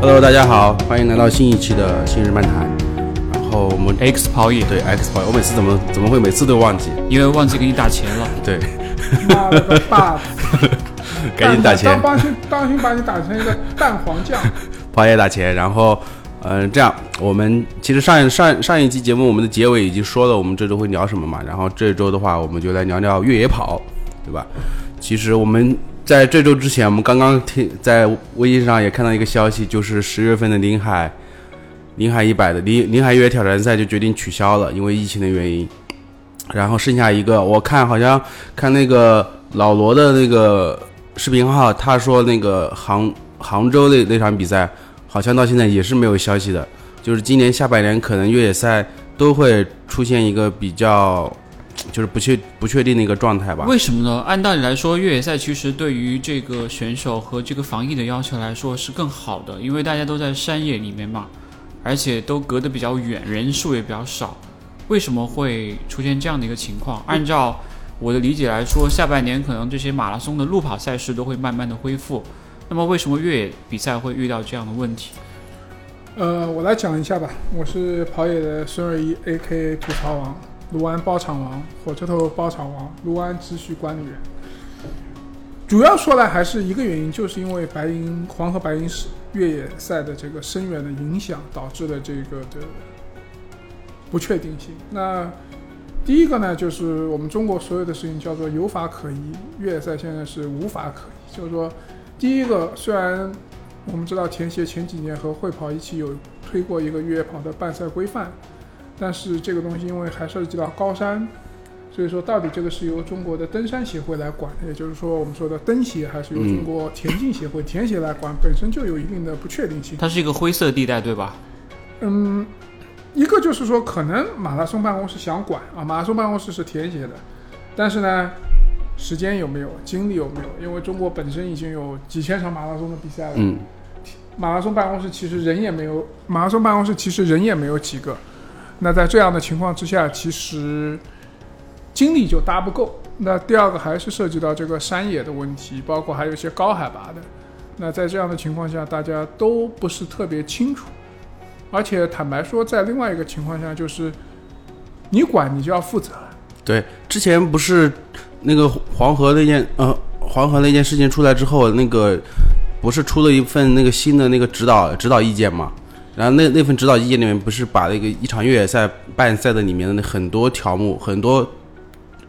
Hello，大家好，欢迎来到新一期的新日漫谈。然后我们 X 跑野，对 X 跑，我每次怎么怎么会每次都忘记？因为忘记给你打钱了。对，妈了个爸！赶紧打钱当，心当心把你打成一个蛋黄酱。跑野打钱。然后，嗯、这样我们其实上上上一期节目我们的结尾已经说了，我们这周会聊什么嘛。然后这周的话，我们就来聊聊越野跑，对吧？其实我们在这周之前，我们刚刚听在微信上也看到一个消息，就是十月份的临海临海一百的临临海越野挑战赛就决定取消了，因为疫情的原因。然后剩下一个，我看好像看那个老罗的那个视频号，他说那个杭杭州那那场比赛，好像到现在也是没有消息的。就是今年下半年可能越野赛都会出现一个比较，就是不确不确定的一个状态吧。为什么呢？按道理来说，越野赛其实对于这个选手和这个防疫的要求来说是更好的，因为大家都在山野里面嘛，而且都隔得比较远，人数也比较少。为什么会出现这样的一个情况？按照我的理解来说，下半年可能这些马拉松的路跑赛事都会慢慢的恢复。那么为什么越野比赛会遇到这样的问题？呃，我来讲一下吧。我是跑野的孙二一，A.K.A 吐槽王，卢安包场王，火车头包场王，卢安秩序管理员。主要说来还是一个原因，就是因为白银黄河白银越野赛的这个深远的影响，导致了这个的不确定性。那第一个呢，就是我们中国所有的事情叫做有法可依，越野赛现在是无法可依。就是说，第一个虽然我们知道田协前几年和会跑一起有推过一个越野跑的办赛规范，但是这个东西因为还涉及到高山，所以说到底这个是由中国的登山协会来管，也就是说我们说的登协还是由中国田径协会、田协来管，本身就有一定的不确定性。它是一个灰色地带，对吧？嗯，一个就是说，可能马拉松办公室想管啊，马拉松办公室是田协的，但是呢，时间有没有，精力有没有？因为中国本身已经有几千场马拉松的比赛了，嗯，马拉松办公室其实人也没有，马拉松办公室其实人也没有几个。那在这样的情况之下，其实精力就搭不够。那第二个还是涉及到这个山野的问题，包括还有一些高海拔的。那在这样的情况下，大家都不是特别清楚。而且坦白说，在另外一个情况下，就是你管你就要负责。对，之前不是那个黄河那件呃黄河那件事情出来之后，那个不是出了一份那个新的那个指导指导意见吗？然后那那份指导意见里面不是把那个一场越野赛办赛的里面的那很多条目很多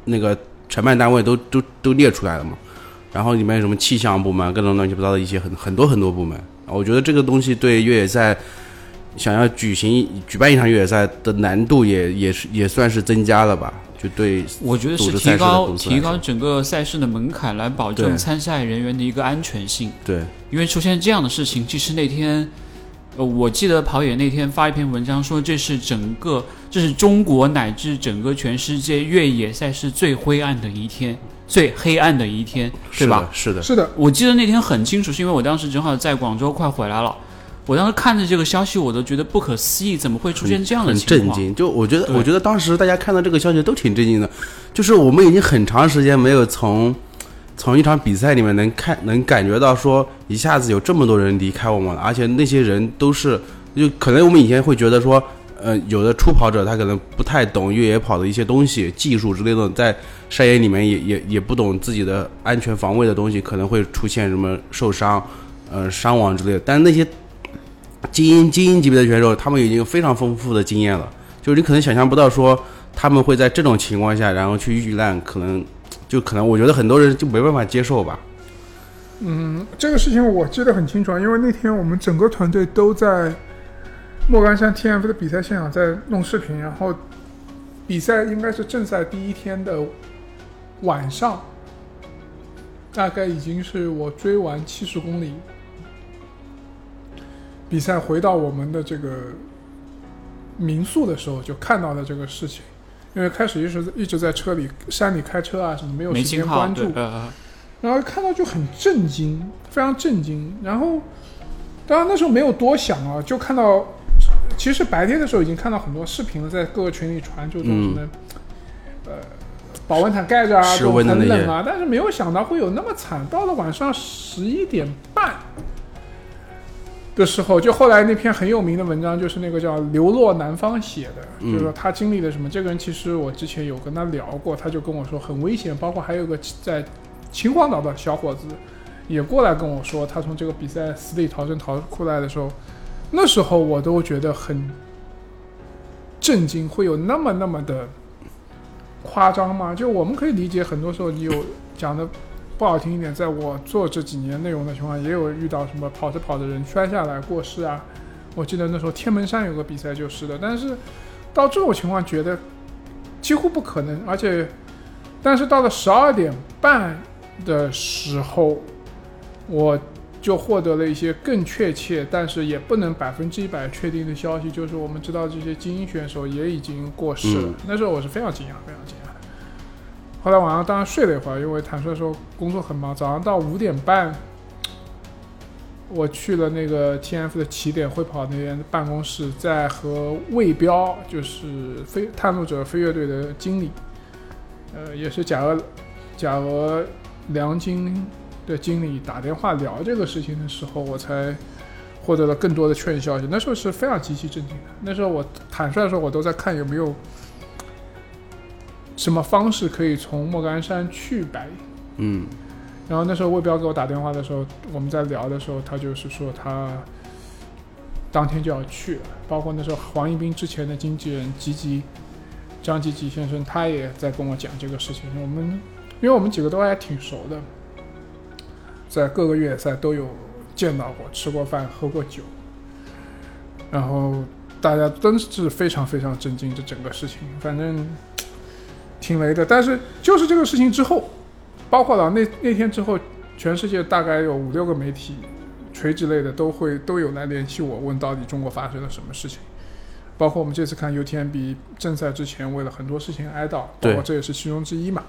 那个承办单位都都都列出来了嘛？然后里面有什么气象部门，各种乱七八糟的一些很很多很多部门。我觉得这个东西对越野赛想要举行举办一场越野赛的难度也也是也算是增加了吧？就对我觉得是提高提高整个赛事的门槛，来保证参赛人员的一个安全性。对因为出现这样的事情，其实那天，呃，我记得跑野那天发一篇文章说，这是整个，这是中国乃至整个全世界越野赛事最灰暗的一天，最黑暗的一天，对吧？是的，是是的，我记得那天很清楚，是因为我当时正好在广州快回来了，我当时看着这个消息，我都觉得不可思议，怎么会出现这样的情况？震惊。就我觉得，我觉得当时大家看到这个消息都挺震惊的，就是我们已经很长时间没有从从一场比赛里面能看能感觉到说一下子有这么多人离开我们了，而且那些人都是就可能我们以前会觉得说。呃，有的初跑者他可能不太懂越野跑的一些东西、技术之类的，在山野里面也也也不懂自己的安全防卫的东西，可能会出现什么受伤、呃伤亡之类的。但那些精英精英级别的选手，他们已经有非常丰富的经验了，就是你可能想象不到说他们会在这种情况下，然后去遇难，可能就可能我觉得很多人就没办法接受吧。嗯，这个事情我记得很清楚，啊，因为那天我们整个团队都在莫干山 TF 的比赛现场在弄视频，然后比赛应该是正赛第一天的晚上，大概已经是我追完七十公里，比赛回到我们的这个民宿的时候，就看到了这个事情。因为开始一直一直在车里山里开车啊什么，没有时间关注然后看到就很震惊，非常震惊。然后，当然那时候没有多想啊，就看到，其实白天的时候已经看到很多视频了，在各个群里传，就这种什么，呃，保温毯盖着啊，室这种温的那些很冷啊，但是没有想到会有那么惨。到了晚上十一点半的时候，就后来那篇很有名的文章，就是那个叫流落南方写的，嗯就是说他经历了什么。这个人其实我之前有跟他聊过，他就跟我说很危险，包括还有个在秦皇岛的小伙子也过来跟我说，他从这个比赛死里逃生逃出来的时候，那时候我都觉得很震惊，会有那么那么的夸张吗？就我们可以理解，很多时候你有讲的不好听一点，在我做这几年内容的情况，也有遇到什么跑着跑着人摔下来过世啊。我记得那时候天门山有个比赛就是的，但是到这种情况觉得几乎不可能，而且但是到了十二点半的时候，我就获得了一些更确切，但是也不能百分之一百确定的消息，就是我们知道这些精英选手也已经过世了。嗯那时候我是非常惊讶，非常惊讶的。后来晚上当然睡了一会儿，因为坦率说工作很忙，早上到五点半，我去了那个 TF 的起点会跑那边的办公室，在和魏彪，就是飞探路者飞跃队的经理，呃，也是甲俄甲俄梁金的经理打电话聊这个事情的时候，我才获得了更多的确认消息。那时候是非常极其震惊的。那时候我坦率说，我都在看有没有什么方式可以从莫干山去白银。嗯然后那时候魏彪给我打电话的时候，我们在聊的时候，他就是说他当天就要去了，包括那时候黄一斌之前的经纪人吉吉张吉吉先生，他也在跟我讲这个事情。我们因为我们几个都还挺熟的，在各个越野赛都有见到过、吃过饭、喝过酒，然后大家真是非常非常震惊这整个事情，反正挺雷的。但是就是这个事情之后。包括了那那天之后，全世界大概有五六个媒体，垂直类的都会都有来联系我，问到底中国发生了什么事情。包括我们这次看 UTMB 正赛之前，为了很多事情哀悼，包对括这也是其中之一嘛。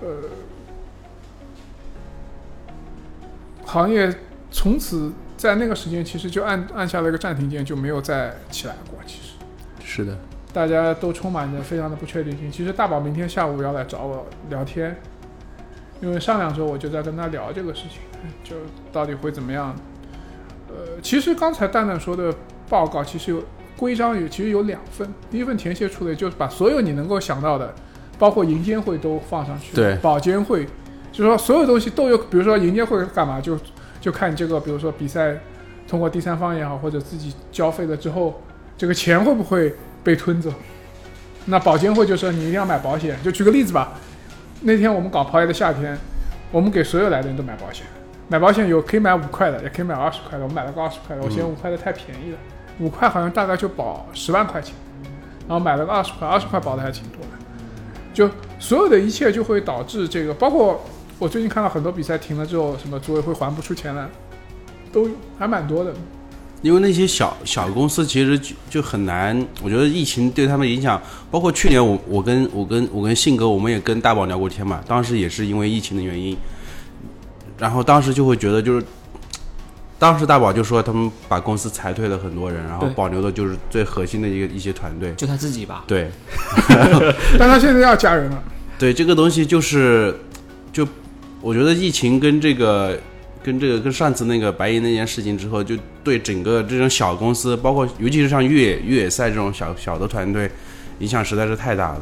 呃，行业从此在那个时间其实就按按下了一个暂停键，就没有再起来过。其实是的，大家都充满着非常的不确定性。其实大宝明天下午要来找我聊天，因为上两周我就在跟他聊这个事情，就到底会怎么样。呃，其实刚才蛋蛋说的报告其实有规章有其实有两份，第一份填写出来就是把所有你能够想到的，包括银监会都放上去，对保监会，就是说所有东西都有，比如说银监会干嘛，就就看你这个，比如说比赛通过第三方也好，或者自己交费了之后，这个钱会不会被吞走？那保监会就说你一定要买保险。就举个例子吧，那天我们搞跑野的夏天，我们给所有来的人都买保险。买保险有可以买五块的，也可以买二十块的。我买了个二十块的，我嫌五块的太便宜了，五块好像大概就保十万块钱，然后买了个二十块，二十块保的还挺多的。就所有的一切就会导致这个，包括我最近看到很多比赛停了之后，什么组委会还不出钱来，都还蛮多的。因为那些小小公司其实就就很难，我觉得疫情对他们影响，包括去年我我跟我跟我跟信哥，我们也跟大宝聊过天嘛，当时也是因为疫情的原因，然后当时就会觉得就是，当时大宝就说他们把公司裁退了很多人，然后对保留的就是最核心的一个一些团队，就他自己吧。对 但他现在要加人了，对，这个东西就是就我觉得疫情跟这个。跟这个跟上次那个白银那件事情之后，就对整个这种小公司，包括尤其是像越野越野赛这种小小的团队，影响实在是太大了。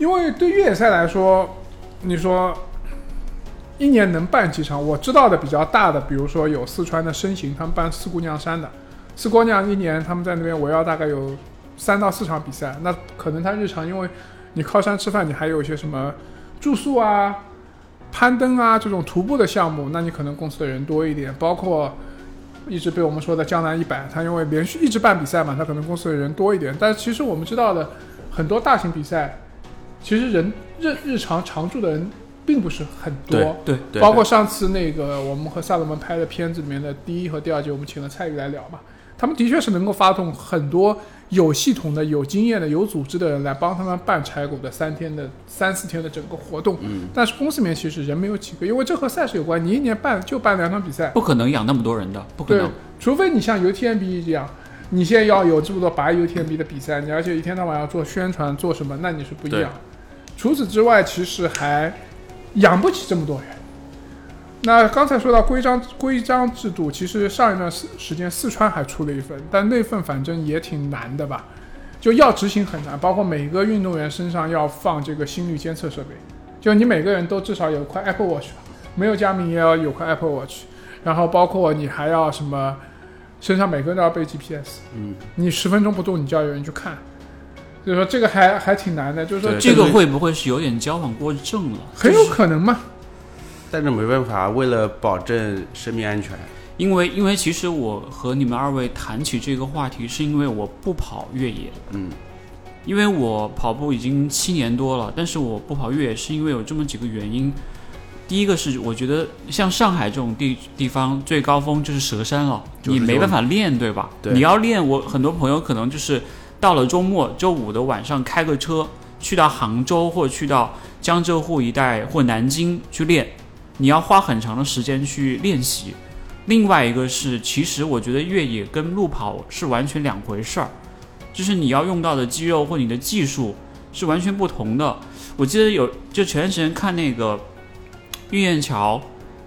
因为对越野赛来说，你说一年能办几场？我知道的比较大的，比如说有四川的申行，他们办四姑娘山的，四姑娘一年他们在那边围绕大概有三到四场比赛，那可能他日常因为你靠山吃饭，你还有一些什么住宿啊、攀登啊这种徒步的项目，那你可能公司的人多一点，包括。一直被我们说的江南一百，他因为连续一直办比赛嘛，他可能公司的人多一点。但其实我们知道的很多大型比赛，其实人日日常常驻的人并不是很多。对，对，包括上次那个我们和萨勒门拍的片子里面的第一和第二集，我们请了蔡宇来聊嘛，他们的确是能够发动很多有系统的、有经验的、有组织的人来帮他们办柴谷的三天的、三四天的整个活动。嗯，但是公司里面其实人没有几个，因为这和赛事有关，你一年办就办两场比赛，不可能养那么多人的，不可对能。，除非你像 UTMB 一样，你现在要有这么多白 UTMB 的比赛，你而且一天到晚要做宣传做什么，那你是不一样。除此之外，其实还养不起这么多人。那刚才说到规章规章制度，其实上一段时时间四川还出了一份，但那份反正也挺难的吧，就要执行很难，包括每个运动员身上要放这个心率监测设备，就你每个人都至少有块 Apple Watch 吧，没有佳明也要有块 Apple Watch，然后包括你还要什么，身上每个人都要背 GPS，嗯，你十分钟不动，你就要有人去看，所以说这个还还挺难的，就是说这个会不会是有点矫枉过正了？很有可能嘛。但是没办法，为了保证生命安全，因为因为其实我和你们二位谈起这个话题，是因为我不跑越野，嗯，因为我跑步已经七年多了，但是我不跑越野是因为有这么几个原因。第一个是我觉得像上海这种地地方最高峰就是蛇山了，就是你没办法练，对吧？对。你要练，我很多朋友可能就是到了周末、周五的晚上开个车去到杭州或者去到江浙沪一带或南京去练，你要花很长的时间去练习。另外一个是，其实我觉得越野跟路跑是完全两回事儿，就是你要用到的肌肉或你的技术是完全不同的。我记得有就前段时间看那个运燕桥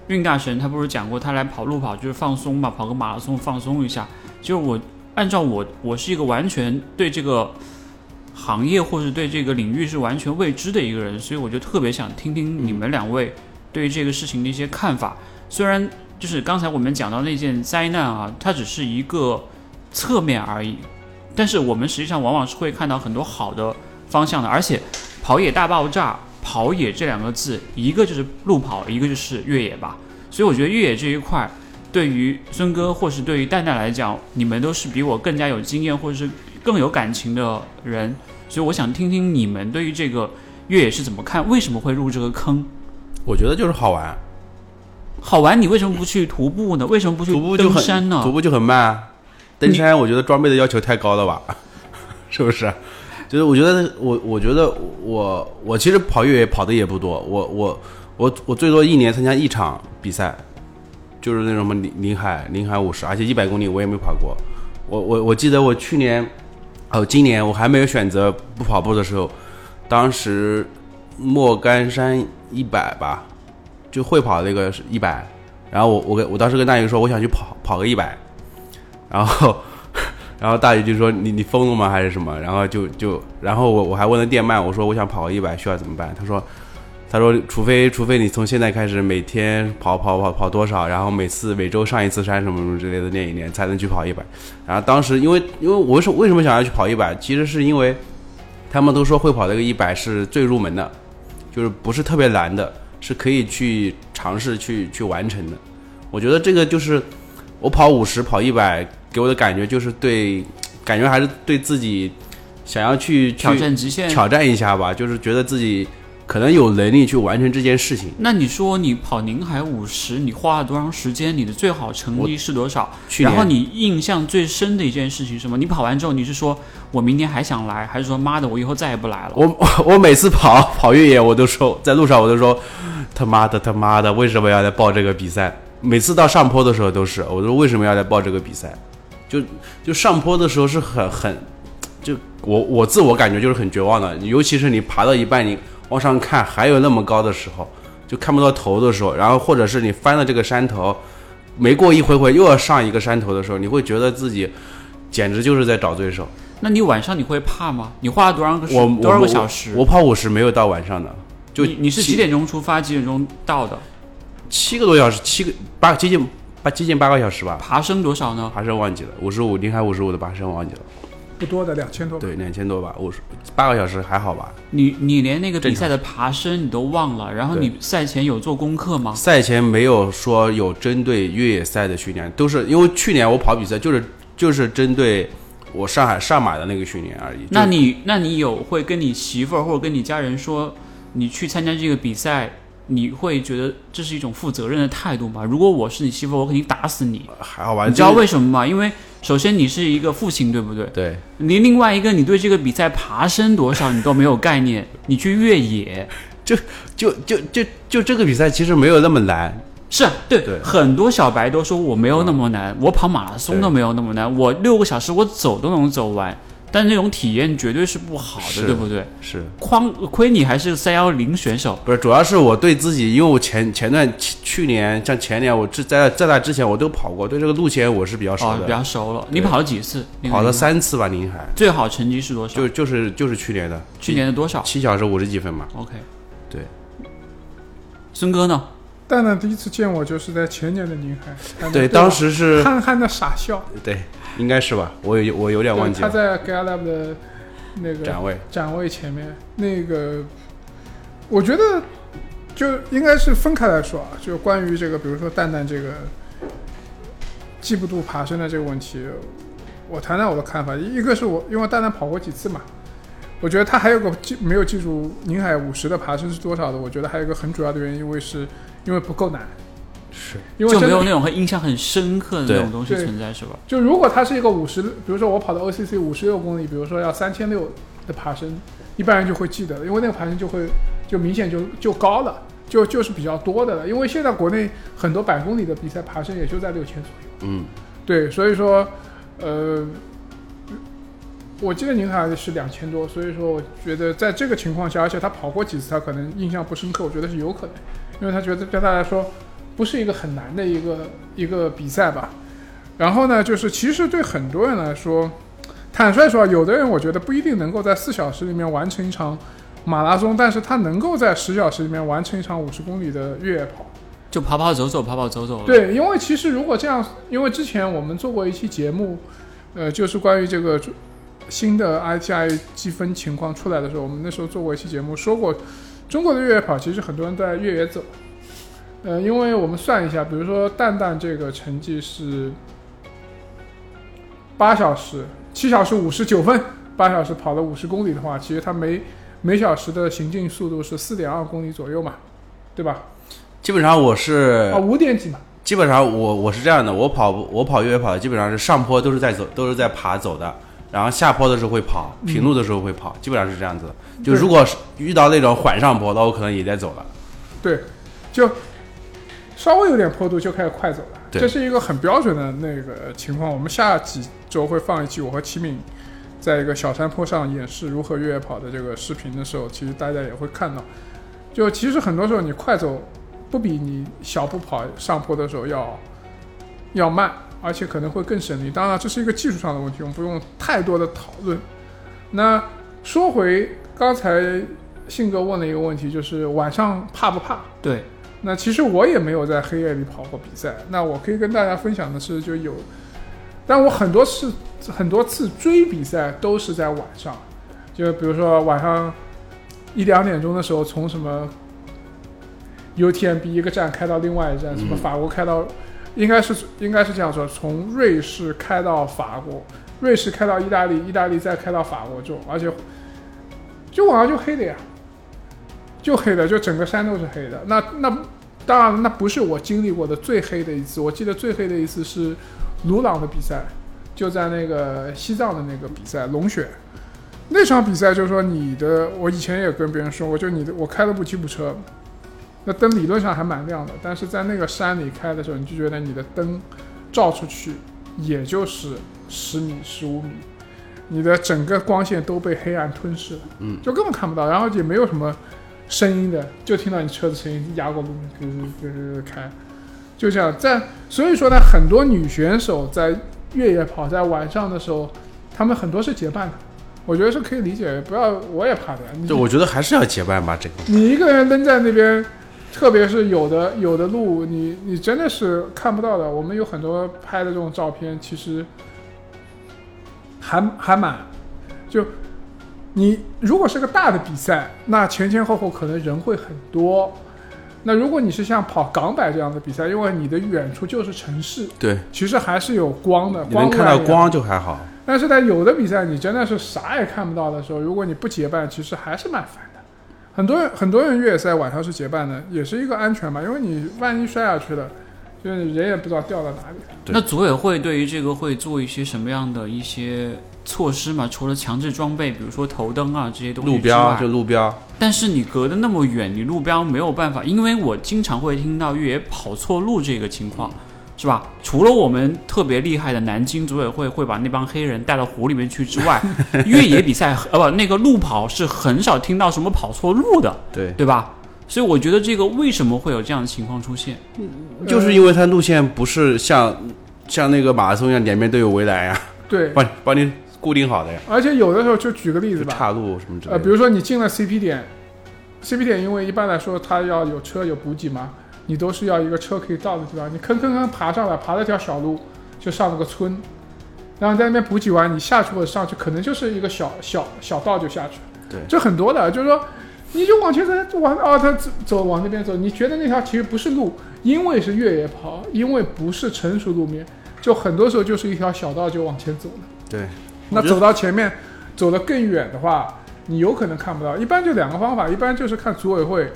运大神，他不是讲过他来跑路跑就是放松嘛，跑个马拉松放松一下。就是我按照我我是一个完全对这个行业或是对这个领域是完全未知的一个人，所以我就特别想听听你们两位对于这个事情的一些看法。虽然就是刚才我们讲到那件灾难啊，它只是一个侧面而已，但是我们实际上往往是会看到很多好的方向的。而且“跑野大爆炸”“跑野”这两个字，一个就是路跑，一个就是越野吧。所以我觉得越野这一块，对于孙哥或是对于蛋蛋来讲，你们都是比我更加有经验或者是更有感情的人，所以我想听听你们对于这个越野是怎么看，为什么会入这个坑？我觉得就是好玩，好玩，你为什么不去徒步呢？为什么不去徒步就很登山呢？徒步就很慢啊。登山我觉得装备的要求太高了吧，是不是？就是我觉得我我觉得我我其实跑越野跑的也不多，我我我我最多一年参加一场比赛，就是那种什么林林海林海五十，而且一百公里我也没跑过。我我我记得我去年哦今年我还没有选择不跑步的时候，当时莫干山一百吧，就会跑那个一百，然后我我跟我当时跟大爷说我想去跑跑个一百，然后 然后大爷就说你你疯了吗还是什么？然后就就然后我我还问了电鳗，我说我想跑个一百需要怎么办？他说他说除非除非你从现在开始每天跑跑跑跑多少，然后每次每周上一次山什么什么之类的练一练，才能去跑一百。然后当时因为因为我为什为什么想要去跑一百？其实是因为他们都说会跑这个一百是最入门的，就是不是特别难的，是可以去尝试去去完成的。我觉得这个就是我跑五十跑一百给我的感觉就是对，感觉还是对自己想要去去挑战极限。挑战一下吧，就是觉得自己可能有能力去完成这件事情。那你说你跑宁海五十，你花了多长时间？你的最好成绩是多少？去年然后你印象最深的一件事情是什么？你跑完之后，你是说我明天还想来，还是说妈的我以后再也不来了？我 我每次跑跑越野，我都说在路上我都说他妈的他妈的为什么要来报这个比赛？每次到上坡的时候都是，我说为什么要来报这个比赛？就就上坡的时候是很很，就我我自我感觉就是很绝望的，尤其是你爬到一半，你往上看还有那么高的时候，就看不到头的时候，然后或者是你翻了这个山头，没过一回回又要上一个山头的时候，你会觉得自己简直就是在找罪受。那你晚上你会怕吗？你花了多少个时我多少个小时？我跑五十没有到晚上的，就你你是几点钟出发？几点钟到的？七个多小时，七个八接近八接近八个小时吧。爬升多少呢？爬升忘记了，五十五，临海五十五的爬升忘记了，不多的两千多吧。对，两千多吧，五十八个小时还好吧。你你连那个比赛的爬升你都忘了，然后你赛前有做功课吗？赛前没有说有针对越野赛的训练，都是因为去年我跑比赛就是就是针对我上海上马的那个训练而已。那你那你有会跟你媳妇儿或者跟你家人说，你去参加这个比赛，你会觉得这是一种负责任的态度吗？如果我是你媳妇儿，我肯定打死你。还好吧？你知道为什么吗？因为首先你是一个父亲，对不对？对。你另外一个，你对这个比赛爬升多少你都没有概念，你去越野。就就就就就这个比赛其实没有那么难，是啊，对，对。很多小白都说我没有那么难，我跑马拉松都没有那么难，我六个小时我走都能走完。但那种体验绝对是不好的，对不对？是框亏你还是三幺零选手，不是？主要是我对自己，因为我前前段去去年像前年，我之在在那之前我都跑过，对这个路线我是比较熟哦，比，较熟了。你跑了几次？跑了，三次吧，宁海最好成绩是多少？就就是就是去年的去年的多少七小时五十几分嘛。？OK。对。孙哥呢？蛋蛋第一次见我就是在前年的宁海，对，当时是憨憨的傻笑，对，应该是吧？我有我有点忘记了。在 Gallup 的那个展位展位前面，那个我觉得就应该是分开来说啊，就关于这个，比如说蛋蛋这个记不住爬升的这个问题，我谈谈我的看法。一个是我因为蛋蛋跑过几次嘛，我觉得他还有个记没有记住宁海五十的爬升是多少的，我觉得还有一个很主要的原因，因为是因为不够难，是就因为真的没有那种很印象很深刻的那对种东西存在，是吧？就如果它是一个五十，比如说我跑到 OCC 五十六公里，比如说要三千六的爬升，一般人就会记得，因为那个爬升就会就明显就就高了，就就是比较多的了。因为现在国内很多百公里的比赛爬升也就在六千左右，嗯，对，所以说，呃，我记得宁海是两千多，所以说我觉得在这个情况下，而且他跑过几次，他可能印象不深刻，我觉得是有可能，因为他觉得对他来说不是一个很难的一个一个比赛吧。然后呢，就是其实对很多人来说，坦率说，有的人我觉得不一定能够在四小时里面完成一场马拉松，但是他能够在十小时里面完成一场五十公里的越野跑。就跑跑走走，跑跑走走。，对，因为其实如果这样，因为之前我们做过一期节目，呃，就是关于这个新的 ITI 积分情况出来的时候，我们那时候做过一期节目，说过中国的越野跑其实很多人在越野走。呃，因为我们算一下，比如说蛋蛋这个成绩是八小时，七小时五十九分，八小时跑了五十公里的话，其实它每每小时的行进速度是四点二公里左右嘛，对吧？基本上我是啊，五点几嘛。基本上我我是这样的，我跑我跑越野跑基本上是上坡都是在走，都是在爬走的，然后下坡的时候会跑，平路的时候会跑，基本上是这样子。就如果是遇到那种缓上坡，那我可能也在走了。对，就稍微有点坡度就开始快走了，这是一个很标准的那个情况。我们下几周会放一期我和齐敏在一个小山坡上演示如何越野跑的这个视频的时候，其实大家也会看到，就其实很多时候你快走不比你小步跑上坡的时候要要慢，而且可能会更省力。当然，这是一个技术上的问题，我们不用太多的讨论。那说回刚才信哥问了一个问题，就是晚上怕不怕？对，那其实我也没有在黑夜里跑过比赛。那我可以跟大家分享的是，就有，但我很多次很多次追比赛都是在晚上，就比如说晚上一两点钟的时候，从什么 UTMB 一个站开到另外一站，什么嗯法国开到，应该是应该是这样说，从瑞士开到法国，瑞士开到意大利，意大利再开到法国，就而且就晚上就黑的呀。就黑的，就整个山都是黑的。那那当然，那不是我经历过的最黑的一次。我记得最黑的一次是鲁朗的比赛，就在那个西藏的那个比赛龙雪。那场比赛就是说你的，我以前也跟别人说过，就你的，我开了部吉普车，那灯理论上还蛮亮的，但是在那个山里开的时候，你就觉得你的灯照出去也就是十米、十五米，你的整个光线都被黑暗吞噬了，嗯，就根本看不到，然后也没有什么声音的，就听到你车子声音压过路面，就是就是开，就这样。在所以说呢，很多女选手在越野跑在晚上的时候，她们很多是结伴的，我觉得是可以理解。不要，我也怕的。你就我觉得还是要结伴吧，这个你一个人扔在那边，特别是有的有的路，你你真的是看不到的。我们有很多拍的这种照片，其实还还蛮就你如果是个大的比赛，那前前后后可能人会很多。那如果你是像跑港百这样的比赛，因为你的远处就是城市，对，其实还是有光的，光能看到光就还好。但是在有的比赛，你真的是啥也看不到的时候，如果你不结伴，其实还是蛮烦的。很多人很多人越野赛晚上是结伴的，也是一个安全嘛，因为你万一摔下去了，就是人也不知道掉到哪里。那组委会对于这个会做一些什么样的一些措施嘛？除了强制装备，比如说头灯啊这些东西之路标外就路标，但是你隔得那么远，你路标没有办法，因为我经常会听到越野跑错路这个情况，是吧？除了我们特别厉害的南京组委会会把那帮黑人带到湖里面去之外，越野比赛呃不那个路跑是很少听到什么跑错路的，对，对吧？所以我觉得这个为什么会有这样的情况出现？就是因为它路线不是像像那个马拉松一样，两边都有围栏呀，对，帮你帮你固定好的呀，而且有的时候就举个例子吧，岔路什么之类呃，比如说你进了 CP 点，CP 点因为一般来说它要有车有补给嘛，你都是要一个车可以到的地方，你坑坑坑爬上来，爬了条小路就上了个村，然后在那边补给完，你下去或者上去，可能就是一个小小小道就下去了。对。这很多的，就是说你就往前走，往啊，他走走往那边走，你觉得那条其实不是路，因为是越野跑，因为不是成熟路面，就很多时候就是一条小道就往前走了。对，那走到前面，走得更远的话，你有可能看不到。一般就两个方法，一般就是看组委会，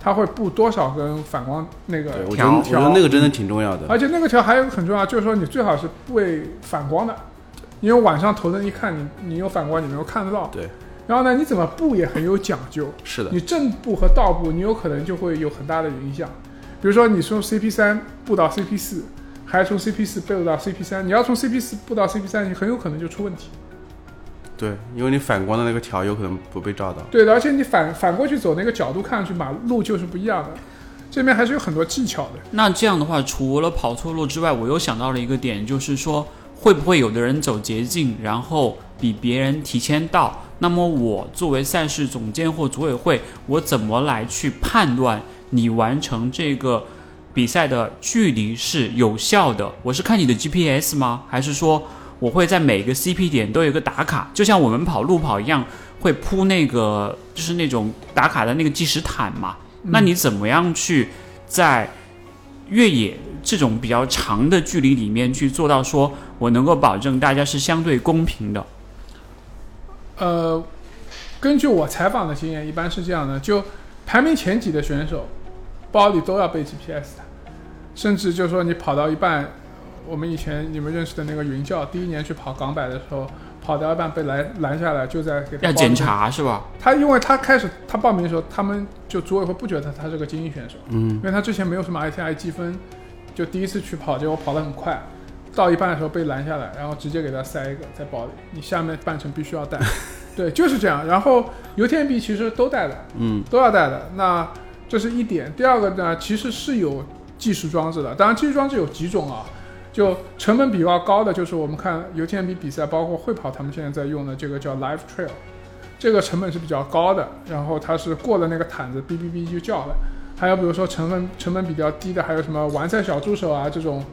他会布多少根反光那个条，我觉条得我觉得那个真的挺重要的。而且那个条还有很重要，就是说你最好是不会反光的，因为晚上头灯一看你你有反光，你能够看得到。对。然后呢，你怎么步也很有讲究，是的，你正步和倒步，你有可能就会有很大的影响。比如说你从 CP 三步到 CP 四，还是从 CP 四步到 CP 三，你要从 CP 四步到 CP 三，你很有可能就出问题。对，因为你反光的那个条有可能不被照到。对的，而且你反反过去走那个角度看上去马路就是不一样的，这边还是有很多技巧的。那这样的话，除了跑错路之外，我又想到了一个点，就是说，会不会有的人走捷径，然后比别人提前到？那么我作为赛事总监或组委会，我怎么来去判断你完成这个比赛的距离是有效的？我是看你的 GPS 吗？还是说我会在每个 CP 点都有一个打卡，就像我们跑路跑一样，会铺那个就是那种打卡的那个计时毯嘛？那你怎么样去在越野这种比较长的距离里面去做到说我能够保证大家是相对公平的？呃，根据我采访的经验，一般是这样的：就排名前几的选手，包里都要备 GPS 的，甚至就是说你跑到一半，我们以前你们认识的那个云教，第一年去跑港百的时候，跑到一半被拦拦下来，就在给他要检查是吧？他因为他开始他报名的时候，他们就组委会不觉得他是个精英选手，嗯。因为他之前没有什么 ITI 积分，就第一次去跑，结果跑得很快，到一半的时候被拦下来，然后直接给他塞一个在包里，你下面半程必须要带，对，就是这样。然后油田币其实都带的，嗯，都要带的。那这是一点。第二个呢，其实是有计时装置的，当然计时装置有几种啊。就成本比较高的，就是我们看 UTMB 比赛，包括会跑，他们现在在用的这个叫 Live Trail，这个成本是比较高的。然后它是过了那个毯子，哔哔哔就叫了。还有比如说成本成本比较低的，还有什么完赛小助手啊这种，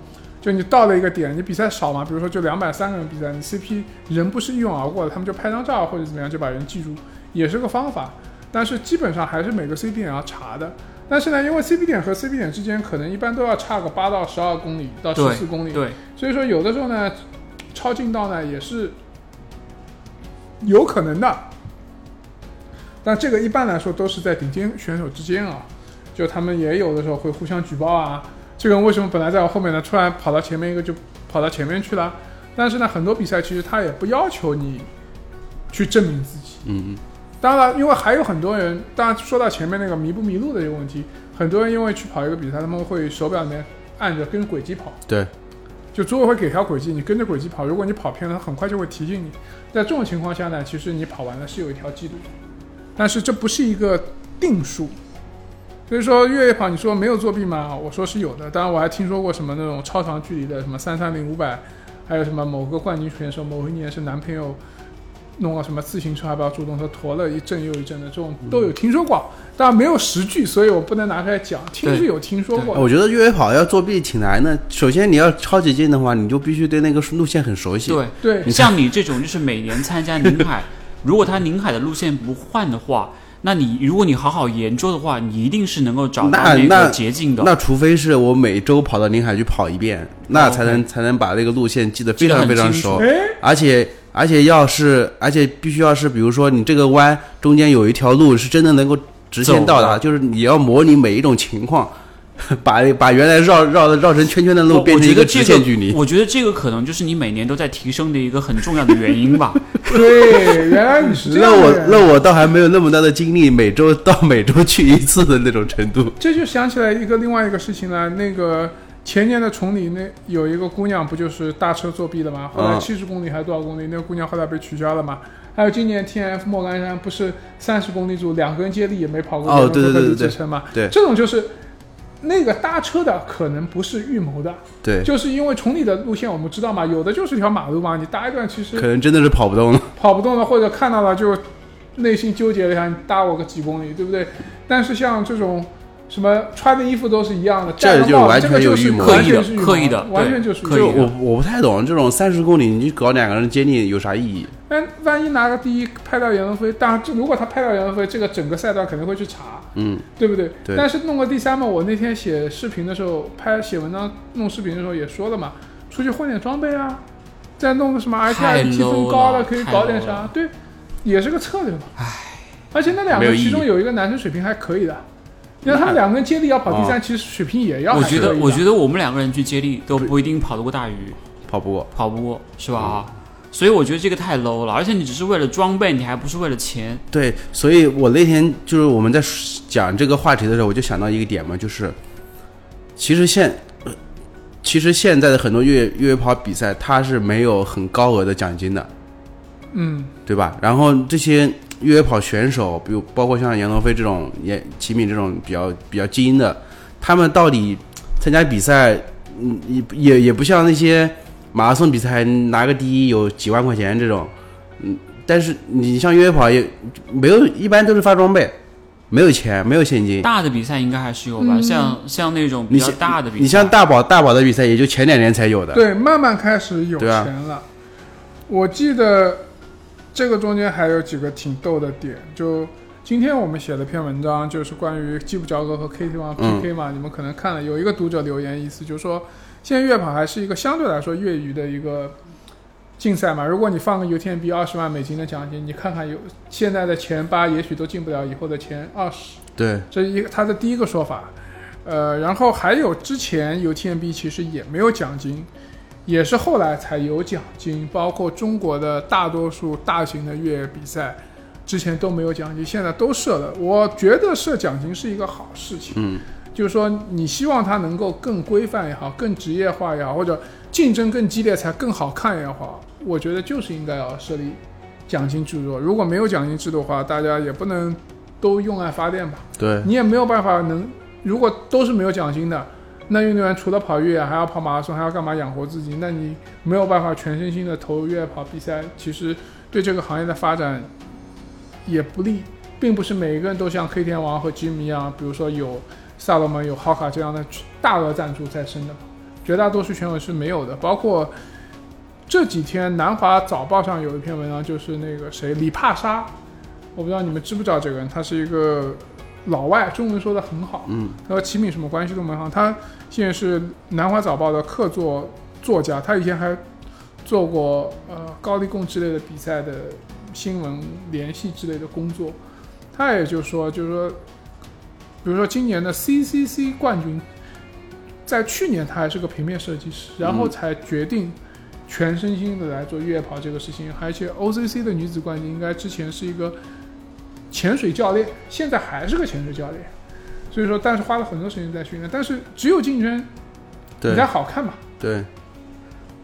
就你到了一个点，你比赛少嘛，比如说就两百三个人比赛，你 CP 人不是一拥而过的，他们就拍张照或者怎么样就把人记住，也是个方法。但是基本上还是每个 CP 点要查的。但是呢，因为 CP 点和 CP 点之间可能一般都要差个八到十二公里到十四公里，对，所以说有的时候呢，超近道呢也是有可能的。但这个一般来说都是在顶尖选手之间啊，就他们也有的时候会互相举报啊。这个人为什么本来在我后面呢，突然跑到前面一个就跑到前面去了？但是呢，很多比赛其实他也不要求你去证明自己。嗯嗯，当然，因为还有很多人，当然说到前面那个迷不迷路的一个问题，很多人因为去跑一个比赛，他们会手表里面按着跟轨迹跑。对，就组委会给条轨迹，你跟着轨迹跑，如果你跑偏了，他很快就会提醒你。在这种情况下呢，其实你跑完了是有一条记录的，但是这不是一个定数。所以说越野跑，你说没有作弊吗？我说是有的。当然我还听说过什么那种超长距离的，什么三三零五百，还有什么某个冠军选手某一年是男朋友弄了什么自行车还不要助动车驮了一阵又一阵的，这种都有听说过，当然没有实据，所以我不能拿出来讲。听是有听说过。我觉得越野跑要作弊挺难的。首先你要超级近的话，你就必须对那个路线很熟悉。对，对，像你这种就是每年参加宁海，如果他宁海的路线不换的话，那你如果你好好研究的话，你一定是能够找到那个捷径的。那除非是我每周跑到临海去跑一遍，那哦才能、才能把那个路线记得非常非常熟。哎，而且而且要是而且必须要是，比如说你这个弯中间有一条路是真的能够直线到达，就是你要模拟每一种情况，把把原来绕绕的绕成圈圈的路变成一个直线距离。我觉得这个可能就是你每年都在提升的一个很重要的原因吧。对，原来你是这那我那我倒还没有那么大的精力，每周到每周去一次的那种程度。这就想起来一个另外一个事情了。那个前年的崇礼那有一个姑娘不就是大车作弊的吗？后来嗯七十公里还是多少公里？那个姑娘后来被取消了嘛？还有今年 T F 莫干山不是三十公里组两个人接力也没跑过哦对对对对里支撑嘛？对这种就是那个搭车的可能不是预谋的，对，就是因为崇礼的路线我们知道嘛，有的就是条马路嘛，你搭一段其实可能真的是跑不动了。跑不动了，或者看到了就内心纠结了一下，你搭我个几公里，对不对？但是像这种什么穿的衣服都是一样的，这就完全这个就是有预谋完全是预谋刻意的完全就是对就预谋。我我不太懂这种三十公里你搞两个人接力有啥意义？万万一拿个第一拍到杨文飞，当然这如果他拍到杨文飞，这个整个赛段肯定会去查，嗯，对不对？对。但是弄个第三嘛，我那天写视频的时候，拍写文章弄视频的时候也说了嘛，出去换点装备啊，再弄个什么太 RTI 积分高了可以搞点啥，对，也是个策略嘛。唉。而且那两个其中有一个男生水平还可以的，因为他们两个人接力要跑第三，哦其实水平也要我觉得，我觉得我们两个人去接力都不一定跑得过大鱼，跑不过。跑不过，是吧？啊，所以我觉得这个太 low 了，而且你只是为了装备，你还不是为了钱。对，所以我那天就是我们在讲这个话题的时候，我就想到一个点嘛，就是其实现呃其实现在的很多越越野跑比赛，它是没有很高额的奖金的，嗯，对吧？然后这些越野跑选手，比如包括像杨龙飞这种、也齐敏这种比较比较精英的，他们到底参加比赛，嗯，也也也不像那些马拉松比赛拿个第一有几万块钱这种，嗯，但是你像越野跑也没有，一般都是发装备，没有钱，没有现金。大的比赛应该还是有吧，嗯像像那种比较大的比赛，你像大宝大宝的比赛，也就前两年才有的。对，慢慢开始有钱了。我记得这个中间还有几个挺逗的点，就今天我们写了篇文章，就是关于基普乔格和 KT 王嗯 PK 嘛，你们可能看了，有一个读者留言，意思就是说，现在越野跑还是一个相对来说业余的一个竞赛嘛。如果你放个 UTMB 二十万美金的奖金，你看看有现在的前八，也许都进不了以后的前二十。对这一个他的第一个说法，呃，然后还有之前 UTMB 其实也没有奖金，也是后来才有奖金，包括中国的大多数大型的越野比赛之前都没有奖金，现在都设了。我觉得设奖金是一个好事情，嗯，就是说你希望它能够更规范也好，更职业化也好，或者竞争更激烈才更好看也好，我觉得就是应该要设立奖金制度。如果没有奖金制度的话，大家也不能都用爱发电吧。对你也没有办法能，如果都是没有奖金的，那运动员除了跑越野还要跑马拉松，还要干嘛养活自己？那你没有办法全身心的投入越野跑比赛，其实对这个行业的发展也不利，并不是每一个人都像黑天王和吉米一样，比如说有萨洛门、有浩卡这样的大额赞助在身的，绝大多数选手是没有的。包括这几天南华早报上有一篇文章，就是那个谁李帕沙，我不知道你们知不知道这个人，他是一个老外，中文说的很好，嗯，他和齐敏什么关系都没好。他现在是南华早报的客座作家，他以前还做过呃高力贡之类的比赛的新闻联系之类的工作。他也就说，就是说，比如说今年的 CCC 冠军，在去年他还是个平面设计师，然后才决定全身心的来做越野跑这个事情。而且 OCC 的女子冠军应该之前是一个潜水教练，现在还是个潜水教练。所以说，但是花了很多时间在训练，但是只有竞争，对比较好看嘛。对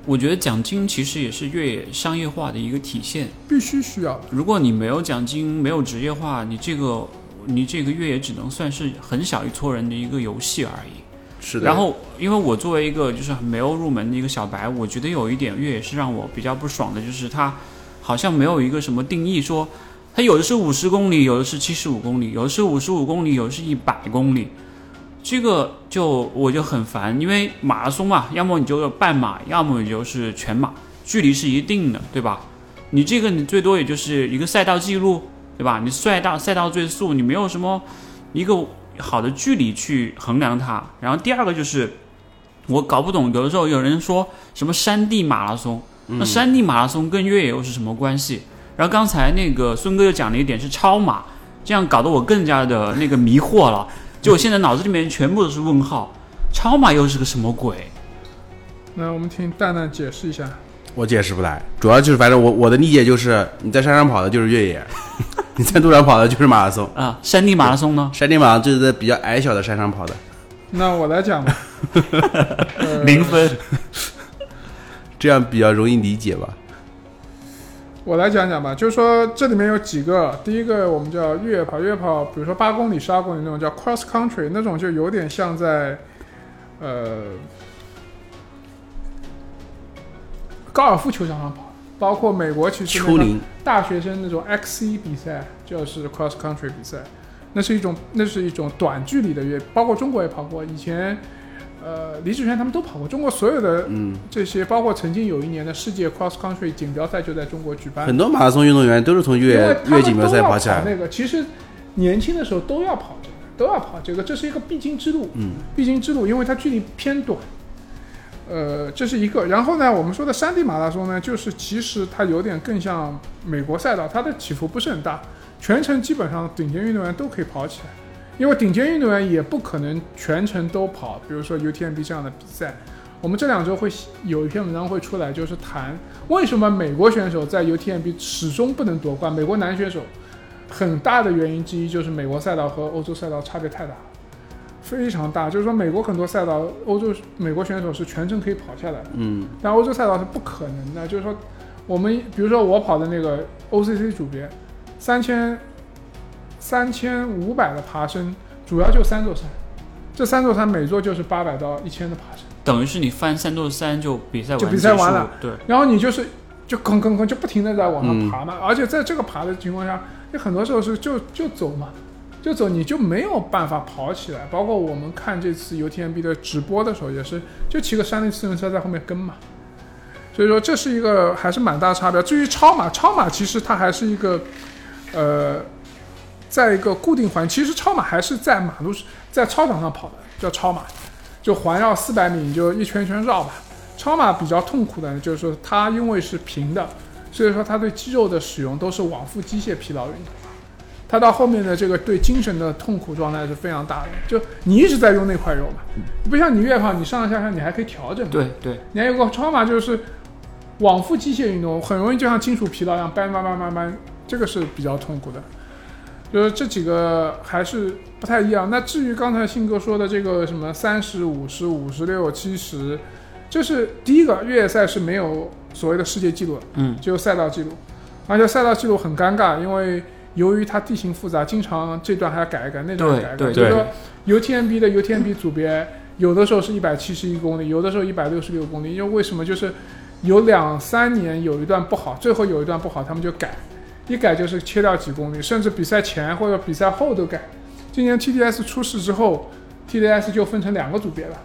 我觉得奖金其实也是越野商业化的一个体现。必须需要的。如果你没有奖金，没有职业化，你这个你这个越野只能算是很小一撮人的一个游戏而已。是的。然后，因为我作为一个就是没有入门的一个小白，我觉得有一点越野是让我比较不爽的，就是它好像没有一个什么定义说，它有的是五十公里，有的是七十五公里，有的是五十五公里，有的是一百公里。这个就我就很烦，因为马拉松嘛，要么你就是半马，要么你就是全马，距离是一定的，对吧？你这个你最多也就是一个赛道记录，对吧？你赛道赛道最速，你没有什么一个好的距离去衡量它。然后第二个就是我搞不懂，有的时候有人说什么山地马拉松，那山地马拉松跟越野又是什么关系？然后刚才那个孙哥又讲了一点是超马，这样搞得我更加的那个迷惑了。就我现在脑子里面全部都是问号，超马又是个什么鬼？那我们听蛋蛋解释一下。我解释不来，主要就是反正我我的理解就是你在山上跑的就是越野，你在路上跑的就是马拉松。啊，山地马拉松呢？山地马拉松就是在比较矮小的山上跑的。那我来讲吧。呃 零分。这样比较容易理解吧？我来讲讲吧，就是说这里面有几个，第一个我们叫越野跑，越野跑，比如说八公里、十二公里那种叫 cross country，那种就有点像在呃高尔夫球场上跑，包括美国其实大学生那种 XC 比赛就是 cross country 比赛，那是一种那是一种短距离的越，包括中国也跑过，以前呃李志轩他们都跑过，中国所有的嗯，这些，包括曾经有一年的世界 cross country 锦标赛就在中国举办。很多马拉松运动员都是从越他们越锦标赛跑起来。那个，其实年轻的时候都要跑这个，都要跑这个，这是一个必经之路，嗯，必经之路，因为它距离偏短。呃，这是一个。然后呢，我们说的山地马拉松呢，就是其实它有点更像美国赛道，它的起伏不是很大，全程基本上顶尖运动员都可以跑起来。因为顶尖运动员也不可能全程都跑，比如说 UTMB 这样的比赛。我们这两周会有一篇文章会出来，就是谈为什么美国选手在 UTMB 始终不能夺冠。美国男选手很大的原因之一就是美国赛道和欧洲赛道差别太大，非常大。就是说，美国很多赛道，欧洲美国选手是全程可以跑下来的，嗯但欧洲赛道是不可能的。就是说，我们比如说我跑的那个 OCC 组别，三千三千五百的爬升，主要就三座山，这三座山每座就是八百到一千的爬升。等于是你翻三座山就比赛完就比赛完了，对，然后你就是就吭吭吭就不停的在往上嗯爬嘛，而且在这个爬的情况下，你很多时候是就就走嘛，就走你就没有办法跑起来。包括我们看这次 UTMB 的直播的时候，也是就骑个山地自行车在后面跟嘛。所以说这是一个还是蛮大差别。至于超马，超马其实它还是一个呃，在一个固定环，其实超马还是在马路在操场上跑的，叫超马，就环绕四百米，你就一圈圈绕吧。超马比较痛苦的，就是说它因为是平的，所以说它对肌肉的使用都是往复机械疲劳运动。它到后面的这个对精神的痛苦状态是非常大的，就你一直在用那块肉嘛，不像你越野跑，你上上下下你还可以调整嘛。对对，你还有个超马就是往复机械运动，很容易就像金属疲劳一样，搬搬搬搬搬，这个是比较痛苦的。就是这几个还是不太一样。那至于刚才信哥说的这个什么三十五十、五十六、七十，这是第一个越野赛是没有所谓的世界纪录的，嗯，只有赛道记录，而且赛道记录很尴尬，因为由于它地形复杂，经常这段还要改一改，那段还改一改。对对就是说 UTMB 的 UTMB 组别，有的时候是一百七十一公里，有的时候一百六十六公里。因为为什么？就是有两三年有一段不好，最后有一段不好，他们就改，一改就是切掉几公里，甚至比赛前或者比赛后都改。今年 TDS 出事之后，TDS 就分成两个组别了，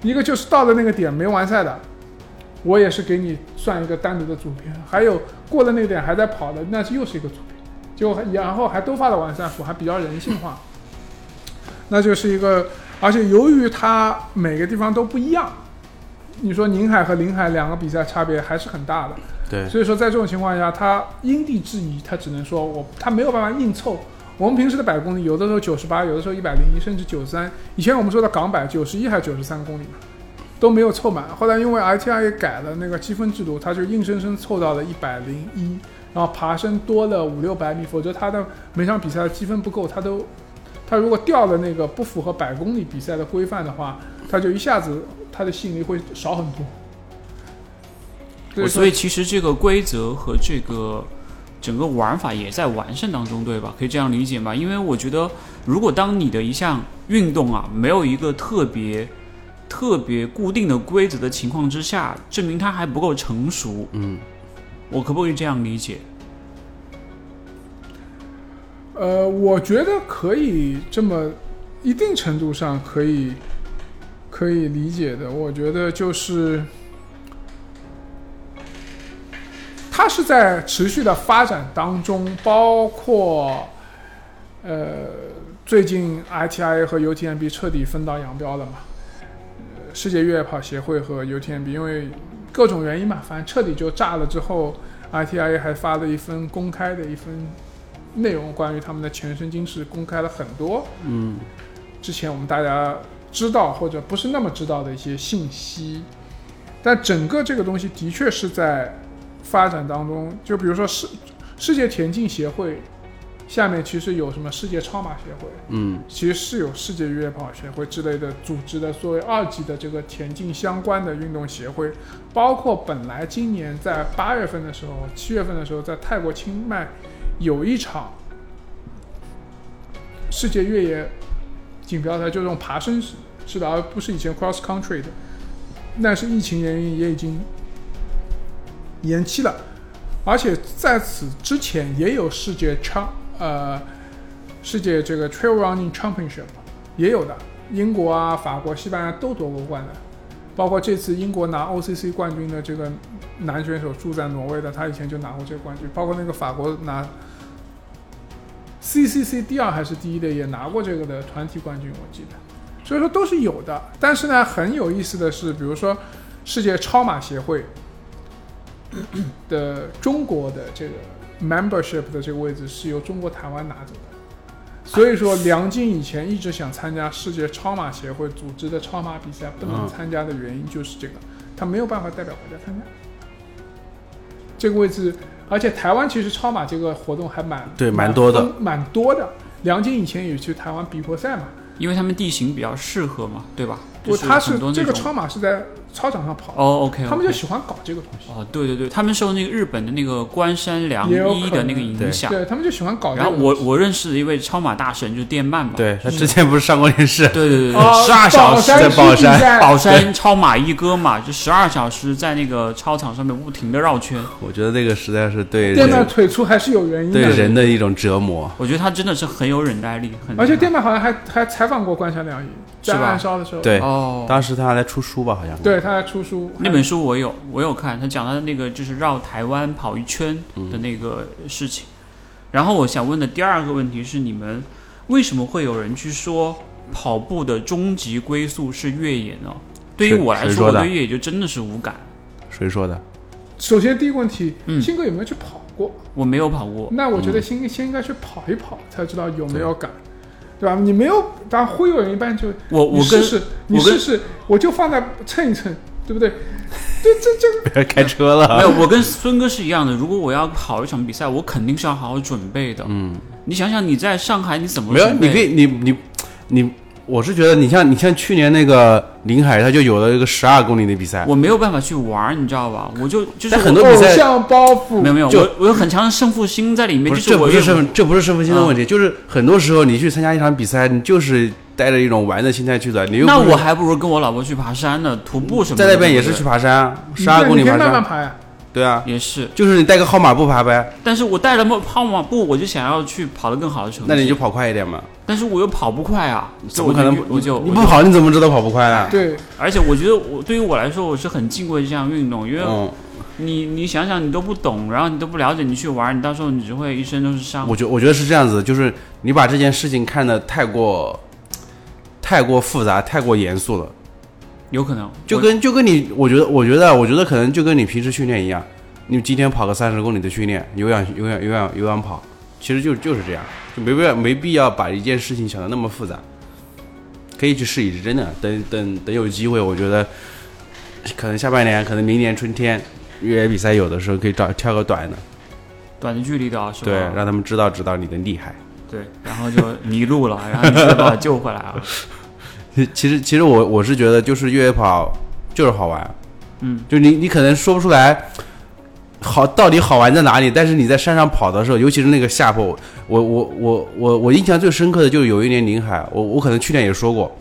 一个就是到了那个点没完赛的，我也是给你算一个单独的组别，还有过了那个点还在跑的，那是又是一个组别，就然后还都发了完赛服，还比较人性化，那就是一个，而且由于它每个地方都不一样，你说宁海和临海两个比赛差别还是很大的，所以说在这种情况下，他因地制宜，他只能说我他没有办法硬凑。我们平时的百公里，有的时候九十八，有的时候一百零一，甚至九十三。以前我们说的港百九十一还是九十三公里嘛，都没有凑满。后来因为 ITI 也改了那个积分制度，他就硬生生凑到了一百零一，然后爬升多了五六百米，否则他的每场比赛的积分不够，他都他如果掉了那个不符合百公里比赛的规范的话，他就一下子他的吸引力会少很多。我所以其实这个规则和这个整个玩法也在完善当中，对吧？可以这样理解吗？因为我觉得，如果当你的一项运动啊没有一个特别特别固定的规则的情况之下，证明它还不够成熟。嗯，我可不可以这样理解？呃，我觉得可以这么一定程度上可以可以理解的。我觉得就是它是在持续的发展当中，包括呃最近 ITI 和 UTMB 彻底分道扬镳了嘛。世界越野跑协会和 UTMB 因为各种原因嘛，反正彻底就炸了之后，ITI 还发了一份公开的一份内容，关于他们的前身今世公开了很多，嗯，之前我们大家知道或者不是那么知道的一些信息，但整个这个东西的确是在发展当中。就比如说世世界田径协会，下面其实有什么世界超马协会，嗯其实是有世界越野跑协会之类的组织的作为二级的这个田径相关的运动协会，包括本来今年在八月份的时候、七月份的时候，在泰国清迈有一场世界越野锦标赛，就这种爬升式式的，而不是以前 cross country 的。但是疫情原因也已经延期了，而且在此之前也有世界超呃世界这个 trail running championship 也有的，英国啊、法国、西班牙都夺过冠的，包括这次英国拿 OCC 冠军的这个男选手住在挪威的，他以前就拿过这个冠军，包括那个法国拿 CCC 第二还是第一的也拿过这个的团体冠军，我记得。所以说都是有的，但是呢，很有意思的是，比如说世界超马协会 的中国的这个 membership 的这个位置是由中国台湾拿走的，所以说梁静以前一直想参加世界超马协会组织的超马比赛，不能嗯。参加的原因就是这个，他没有办法代表国家参加。这个位置，而且台湾其实超马这个活动还蛮对蛮多的，蛮多的。梁静以前也去台湾比过赛嘛，因为他们地形比较适合嘛，对吧？不，就他是这个超马是在操场上跑，哦，OK，他们就喜欢搞这个东西，哦，对对对，他们受那个日本的那个关山良一的那个影响。对他们就喜欢搞这然后。我我认识的一位超马大神就是电鳗嘛，对他之前不是上过电视，对对对十二小时在宝山，山宝山超马一哥嘛，就十二小时在那个操场上面不停的绕圈，我觉得这个实在是对电鳗人腿粗还是有原因的。对，人的一种折磨。我觉得他真的是很有忍耐力，很而且电鳗好像还还采访过关山良一，在是吧？暗烧的时候，对，哦，当时他还在出书吧，好像。对，他还出书，那本书我有我有看，他讲他的那个就是绕台湾跑一圈嗯的那个事情。然后我想问的第二个问题是，你们为什么会有人去说跑步的终极归宿是越野呢？对于我来说，说我对越野就真的是无感，谁说的？首先第一个问题，嗯新哥有没有去跑过？我没有跑过。那我觉得先先应该去跑一跑，才知道有没有感，对吧？你没有，当忽悠人一般就我我试试，你我跟试试，我就放在蹭一蹭，对不对？对，这这个别开车了。没有，我跟孙哥是一样的。如果我要跑一场比赛，我肯定是要好好准备的。嗯，你想想，你在上海你怎么没有，准备你可以，你你你，我是觉得你像你像去年那个临海，他就有了一个十二公里的比赛，我没有办法去玩，你知道吧？我就就是很多比赛像包袱没有没有，就我我有很强的胜负心在里面，不就是这不是胜这不是胜负心的问嗯题，就是很多时候你去参加一场比赛，你就是带着一种玩的心态去的，你又那我还不如跟我老婆去爬山呢，徒步什么的。在那边也是去爬山十二公里爬山，慢慢爬呀。对啊，也是，就是你带个号码布爬呗，但是我带了号码布，我就想要去跑得更好的成绩。那你就，跑快一点嘛，但是我又跑不快啊，怎么可能我就你不跑你怎么知道跑不快啊？对，而且我觉得我对于我来说，我是很敬畏这项运动，因为嗯，你你想想，你都不懂，然后你都不了解，你去玩，你到时候你只会一身都是伤。我觉我觉得是这样子，就是你把这件事情看得太过太过复杂、太过严肃了。有可能就跟就跟你，我觉得，我觉得，我觉得可能就跟你平时训练一样，你今天跑个三十公里的训练，有氧有氧有氧有氧跑，其实就就是这样，就没必要没必要把一件事情想的那么复杂，可以去试一试，真的，等等等有机会，我觉得可能下半年，可能明年春天越野比赛有的时候可以找跳个短的，短的距离的啊，是吧？对，让他们知道知道你的厉害。对，然后就迷路了，然后你再把他救回来啊。其实其实我我是觉得就是越野跑就是好玩，嗯，就你你可能说不出来好到底好玩在哪里，但是你在山上跑的时候，尤其是那个下坡，我我我我我印象最深刻的就是有一年临海，我我可能去年也说过，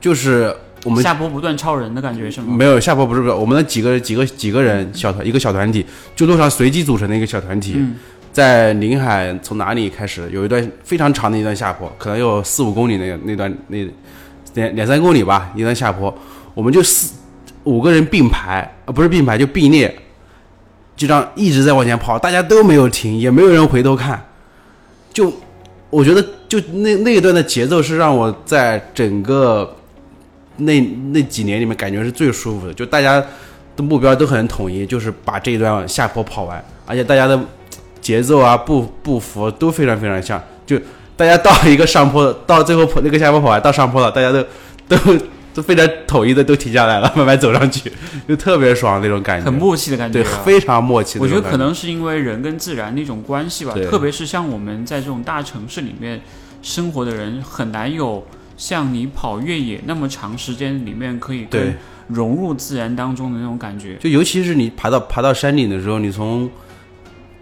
就是我们下坡不断超人的感觉是吗？没有下坡不是不是，我们的几个几个几个人小团一个小团体，就路上随机组成的一个小团体，嗯。在临海从哪里开始有一段非常长的一段下坡，可能有四五公里那个那段那两两三公里吧，一段下坡，我们就四五个人并排啊，不是并排就并列，就这样一直在往前跑，大家都没有停，也没有人回头看，就我觉得就那那一段的节奏是让我在整个那那几年里面感觉是最舒服的，就大家的目标都很统一，就是把这一段下坡跑完，而且大家的节奏啊、步步幅都非常非常像，就大家到一个上坡，到最后那个下坡跑完到上坡了，大家都都都非常统一的都停下来了，慢慢走上去，就特别爽那种感觉，很默契的感觉对，啊。非常默契的我觉。得可能是因为人跟自然的一种关系吧，特别是像我们在这种大城市里面生活的人，很难有像你跑越野那么长时间里面可以对跟融入自然当中的那种感觉。就尤其是你爬到爬到山顶的时候，你从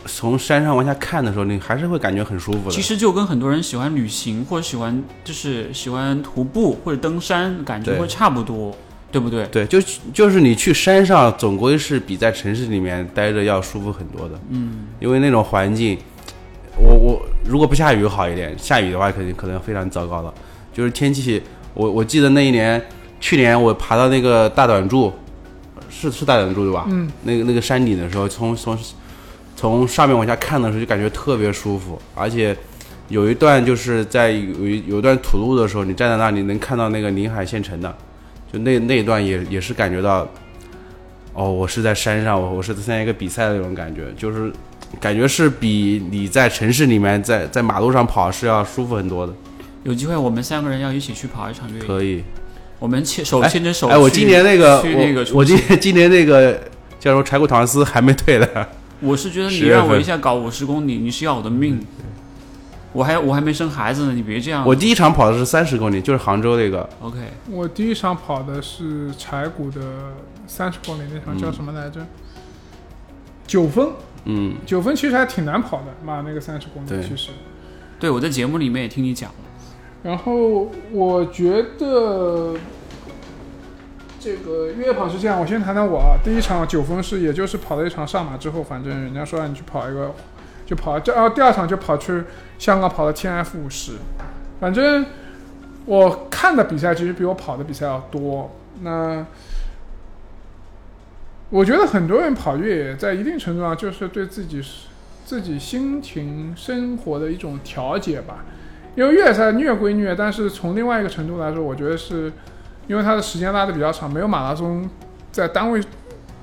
从山上往下看的时候，你还是会感觉很舒服的。其实就跟很多人喜欢旅行或者喜欢就是喜欢徒步或者登山，感觉会差不多，对不对？对，就就是你去山上，总归是比在城市里面待着要舒服很多的。嗯，因为那种环境，我我如果不下雨好一点，下雨的话肯定可能非常糟糕了。就是天气，我我记得那一年，去年我爬到那个大短柱，是是大短柱对吧？嗯，那个那个山顶的时候，从从从上面往下看的时候，就感觉特别舒服，而且有一段就是在有一有一段土路的时候，你站在那里能看到那个临海县城的，就那那一段也也是感觉到，哦，我是在山上，我我是在参加一个比赛的那种感觉，就是感觉是比你在城市里面在在马路上跑是要舒服很多的。有机会我们三个人要一起去跑一场越野，可以，我们牵手牵着手去。哎，我今年那个那个我我今年今年那个叫什么柴谷唐斯还没退的，我是觉得你10月份让我一下搞五十公里，你是要我的命。我还我还没生孩子呢，你别这样。我第一场跑的是三十公里，就是杭州那个，OK，我第一场跑的是柴谷的三十公里那场叫什么来着？九分，嗯，九分其实还挺难跑的，妈那个三十公里其实。对我在节目里面也听你讲了，然后我觉得这个越野跑是这样，我先谈谈我啊。第一场九分是，也就是跑了一场上马之后，反正人家说让你去跑一个，就跑这，然后第二场就跑去香港跑了 T F 五十。反正我看的比赛其实比我跑的比赛要多。那我觉得很多人跑越野，在一定程度上就是对自己自己心情生活的一种调节吧。因为越野赛虐归虐，但是从另外一个程度来说，我觉得是因为它的时间拉的比较长，没有马拉松在单位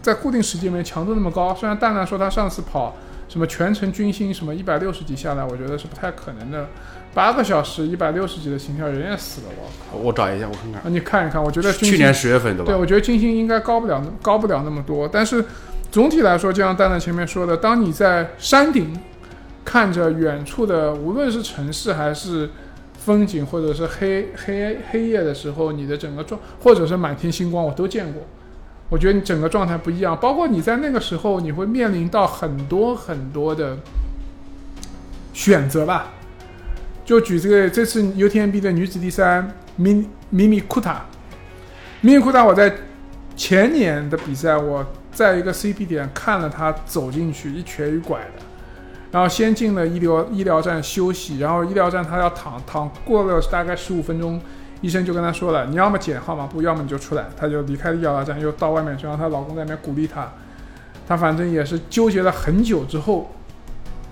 在固定时间里面强度那么高。虽然蛋蛋说他上次跑什么全程军心什么一百六十几下来，我觉得是不太可能的。八个小时一百六十几的心跳，人也死了我我找一下我看看，啊！你看一看，我觉得去年十月份对吧？对，我觉得军心应该高不了高不了那么多，但是总体来说，就像蛋蛋前面说的，当你在山顶看着远处的，无论是城市还是风景，或者是黑黑黑夜的时候，你的整个状，或者是满天星光，我都见过。我觉得你整个状态不一样，包括你在那个时候，你会面临到很多很多的选择吧。就举这个这次 UTMB 的女子第三，米米米库塔，米米库塔，我在前年的比赛，我在一个 CP 点看了她走进去，一瘸一拐的，然后先进了医疗医疗站休息，然后医疗站她要躺躺过了大概十五分钟，医生就跟她说了，你要么捡号码布，要么你就出来，她就离开了医疗站，又到外面去，然后她老公在那边鼓励她，她反正也是纠结了很久之后。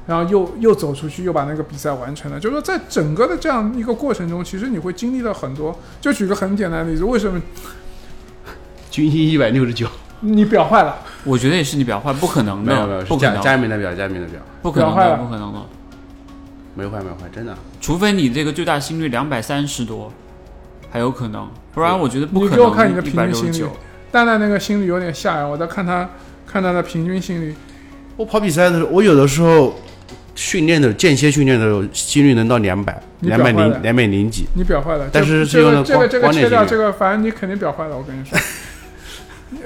然后又又走出去，又把那个比赛完成了。就是说，在整个的这样一个过程中，其实你会经历到很多。就举个很简单的例子，为什么军心一百六十九，你表坏了？我觉得也是你表坏，不可能没有没有，的，是佳不可能，佳明的表，佳明的表，不可能的，不可能的。没坏没坏，真的。除非你这个最大心率两百三十多，还有可能，不然我觉得不可能。你给我看你的平均心率蛋蛋那个心率有点吓人，我在看他看他的平均心率，我跑比赛的时候，我有的时候训练的间歇训练的时候，心率能到两百，你两百零两百零几。你表坏了。但是这是用的这个这个这个切掉，这个反正你肯定表坏了。我跟你说，呃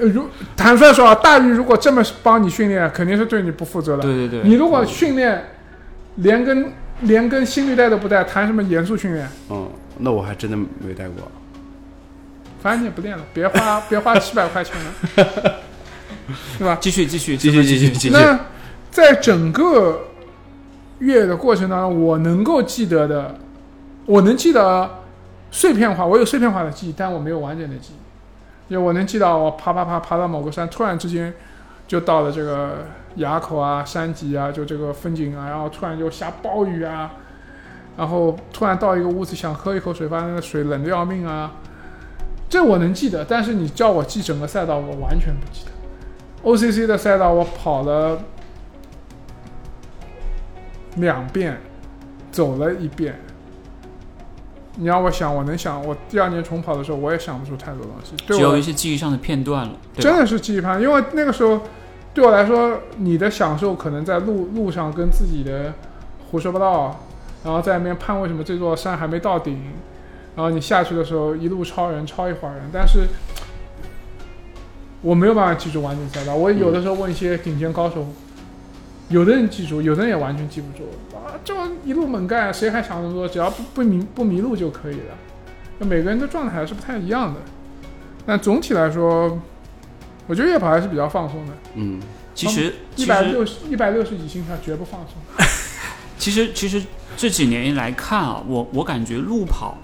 如坦率说啊，大鱼如果这么帮你训练，肯定是对你不负责的。对对对，你如果训练连根连根心率带都不带，谈什么严肃训练？嗯，那我还真的没带过。反正你也不练了，别花 别花七百块钱了，是吧？继续继续继续继续继续。那在整个越野的过程当中，我能够记得的，我能记得碎片化，我有碎片化的记忆，但我没有完整的记忆。因为我能记到我爬爬爬爬到某个山，突然之间就到了这个垭口啊、山脊啊，就这个风景啊，然后突然就下暴雨啊，然后突然到一个屋子想喝一口水，发现那个水冷的要命啊。这我能记得，但是你叫我记整个赛道，我完全不记得。OCC 的赛道我跑了两遍，走了一遍，你让我想，我能想，我第二年重跑的时候，我也想不出太多东西。对只有我一些记忆上的片段了，真的是记忆判，因为那个时候对我来说，你的享受可能在路路上跟自己的胡说八道，然后在那边盼为什么这座山还没到顶，然后你下去的时候一路超人超一会儿人，但是我没有办法记住完整赛道。我有的时候问一些顶尖高手，有的人记住，有的人也完全记不住啊，就一路猛干，谁还想那么多？只要不不迷不迷路就可以了。那每个人的状态还是不太一样的，但总体来说，我觉得夜跑还是比较放松的。嗯，其实一百六十一百六十几心跳绝不放松。其实其实这几年来看啊，我我感觉路跑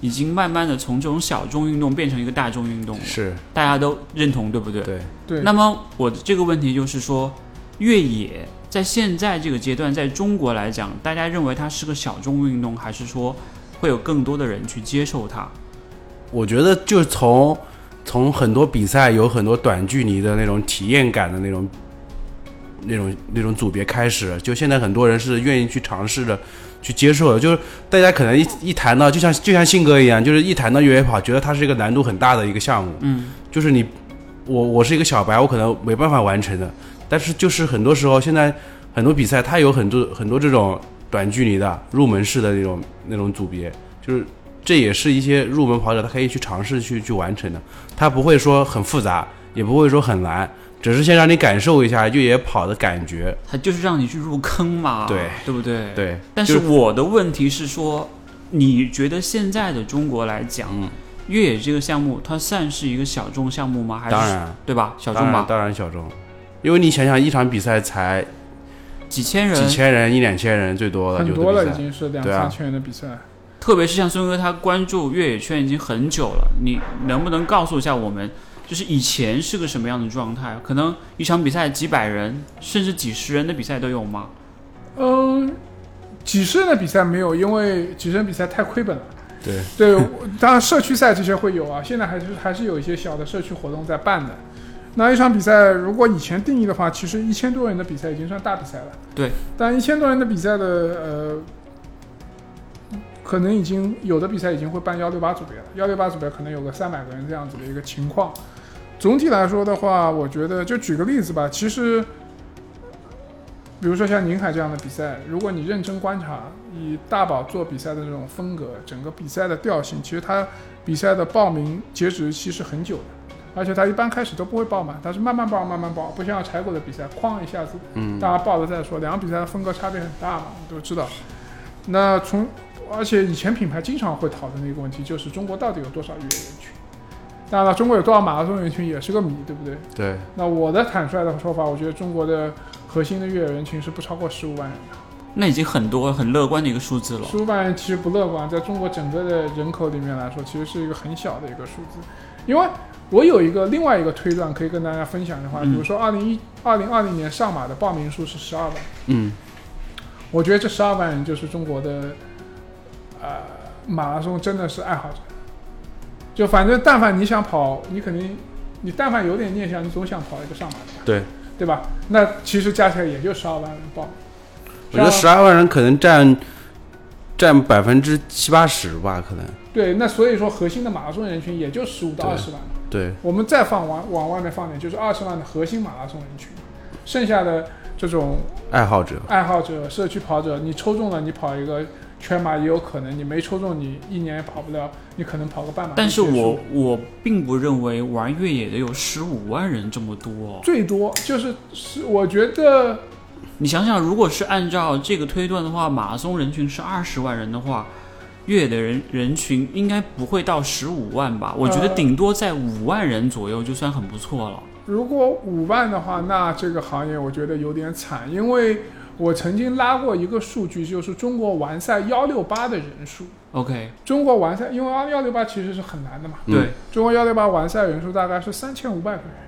已经慢慢的从这种小众运动变成一个大众运动了，是大家都认同，对不对？对，对，那么我的这个问题就是说，越野在现在这个阶段，在中国来讲，大家认为它是个小众运动，还是说会有更多的人去接受它？我觉得就从从很多比赛有很多短距离的那种体验感的那种那种那种组别开始，就现在很多人是愿意去尝试的。去接受的，就是大家可能一一谈到，就像就像信哥一样，就是一谈到越野跑，觉得它是一个难度很大的一个项目。嗯，就是你，我我是一个小白，我可能没办法完成的。但是就是很多时候，现在很多比赛它有很多很多这种短距离的入门式的那种那种组别，就是这也是一些入门跑者他可以去尝试去去完成的。他不会说很复杂，也不会说很难，只是先让你感受一下越野跑的感觉。它就是让你去入坑嘛，对对不对？。对，但是我的问题是说，你觉得现在的中国来讲，嗯，越野这个项目它算是一个小众项目吗？还是当然对吧？小众吧，当然小众，因为你想想一场比赛才几千人，几千人一两千人最多了，很多了，已。经是两对啊三千人的比赛。特别是像孙哥他关注越野圈已经很久了，你能不能告诉一下我们，就是以前是个什么样的状态？可能一场比赛几百人甚至几十人的比赛都有吗？嗯，几十人的比赛没有，因为几十人比赛太亏本了。对，对，当然社区赛这些会有啊，现在还是还是有一些小的社区活动在办的。那一场比赛，如果以前定义的话，其实一千多人的比赛已经算大比赛了。对，但一千多人的比赛的呃，可能已经有的比赛已经会办幺六八组别了，幺六八组别可能有个三百个人这样子的一个情况。总体来说的话，我觉得就举个例子吧，其实。比如说像宁海这样的比赛，如果你认真观察，以大宝做比赛的这种风格，整个比赛的调性，其实他比赛的报名截止日期是很久的，而且他一般开始都不会爆满，他是慢慢爆慢慢爆，不像柴狗的比赛，哐一下子，嗯，大家爆了再说，两个比赛的风格差别很大嘛，你都知道。那从而且以前品牌经常会讨论的一个问题，就是中国到底有多少越野人群？当然了，中国有多少马拉松人群也是个谜，对不对？对，那我的坦率的说法，我觉得中国的核心的越野人群是不超过十五万人的。那已经很多很乐观的一个数字了。十五万人其实不乐观，在中国整个的人口里面来说，其实是一个很小的一个数字。因为我有一个另外一个推断可以跟大家分享的话，嗯比如说二零一二零二零年上马的报名数是十二万，嗯，我觉得这十二万人就是中国的呃马拉松真的是爱好者。就反正但凡你想跑，你肯定你但凡有点念想，你总想跑一个上马的，对，对吧？那其实加起来也就十二万人报名。我觉得十二万人可能占占百分之七八十吧，可能。对，那所以说核心的马拉松人群也就十五到对二十万。对，我们再放往往外面放点，就是二十万的核心马拉松人群，剩下的这种爱好者，爱好者、社区跑者，你抽中了，你跑一个全马也有可能；你没抽中，你一年也跑不了，你可能跑个半马但。是我我并不认为玩越野的有十五万人这么多。最多就是是，我觉得你想想，如果是按照这个推断的话，马拉松人群是二十万人的话，越野的人人群应该不会到十五万吧？我觉得呃顶多在五万人左右就算很不错了。如果五万的话，那这个行业我觉得有点惨，因为我曾经拉过一个数据，就是中国完赛幺六八的人数。OK，中国完赛，因为幺六八其实是很难的嘛，嗯对。中国幺六八完赛人数大概是三千五百个人。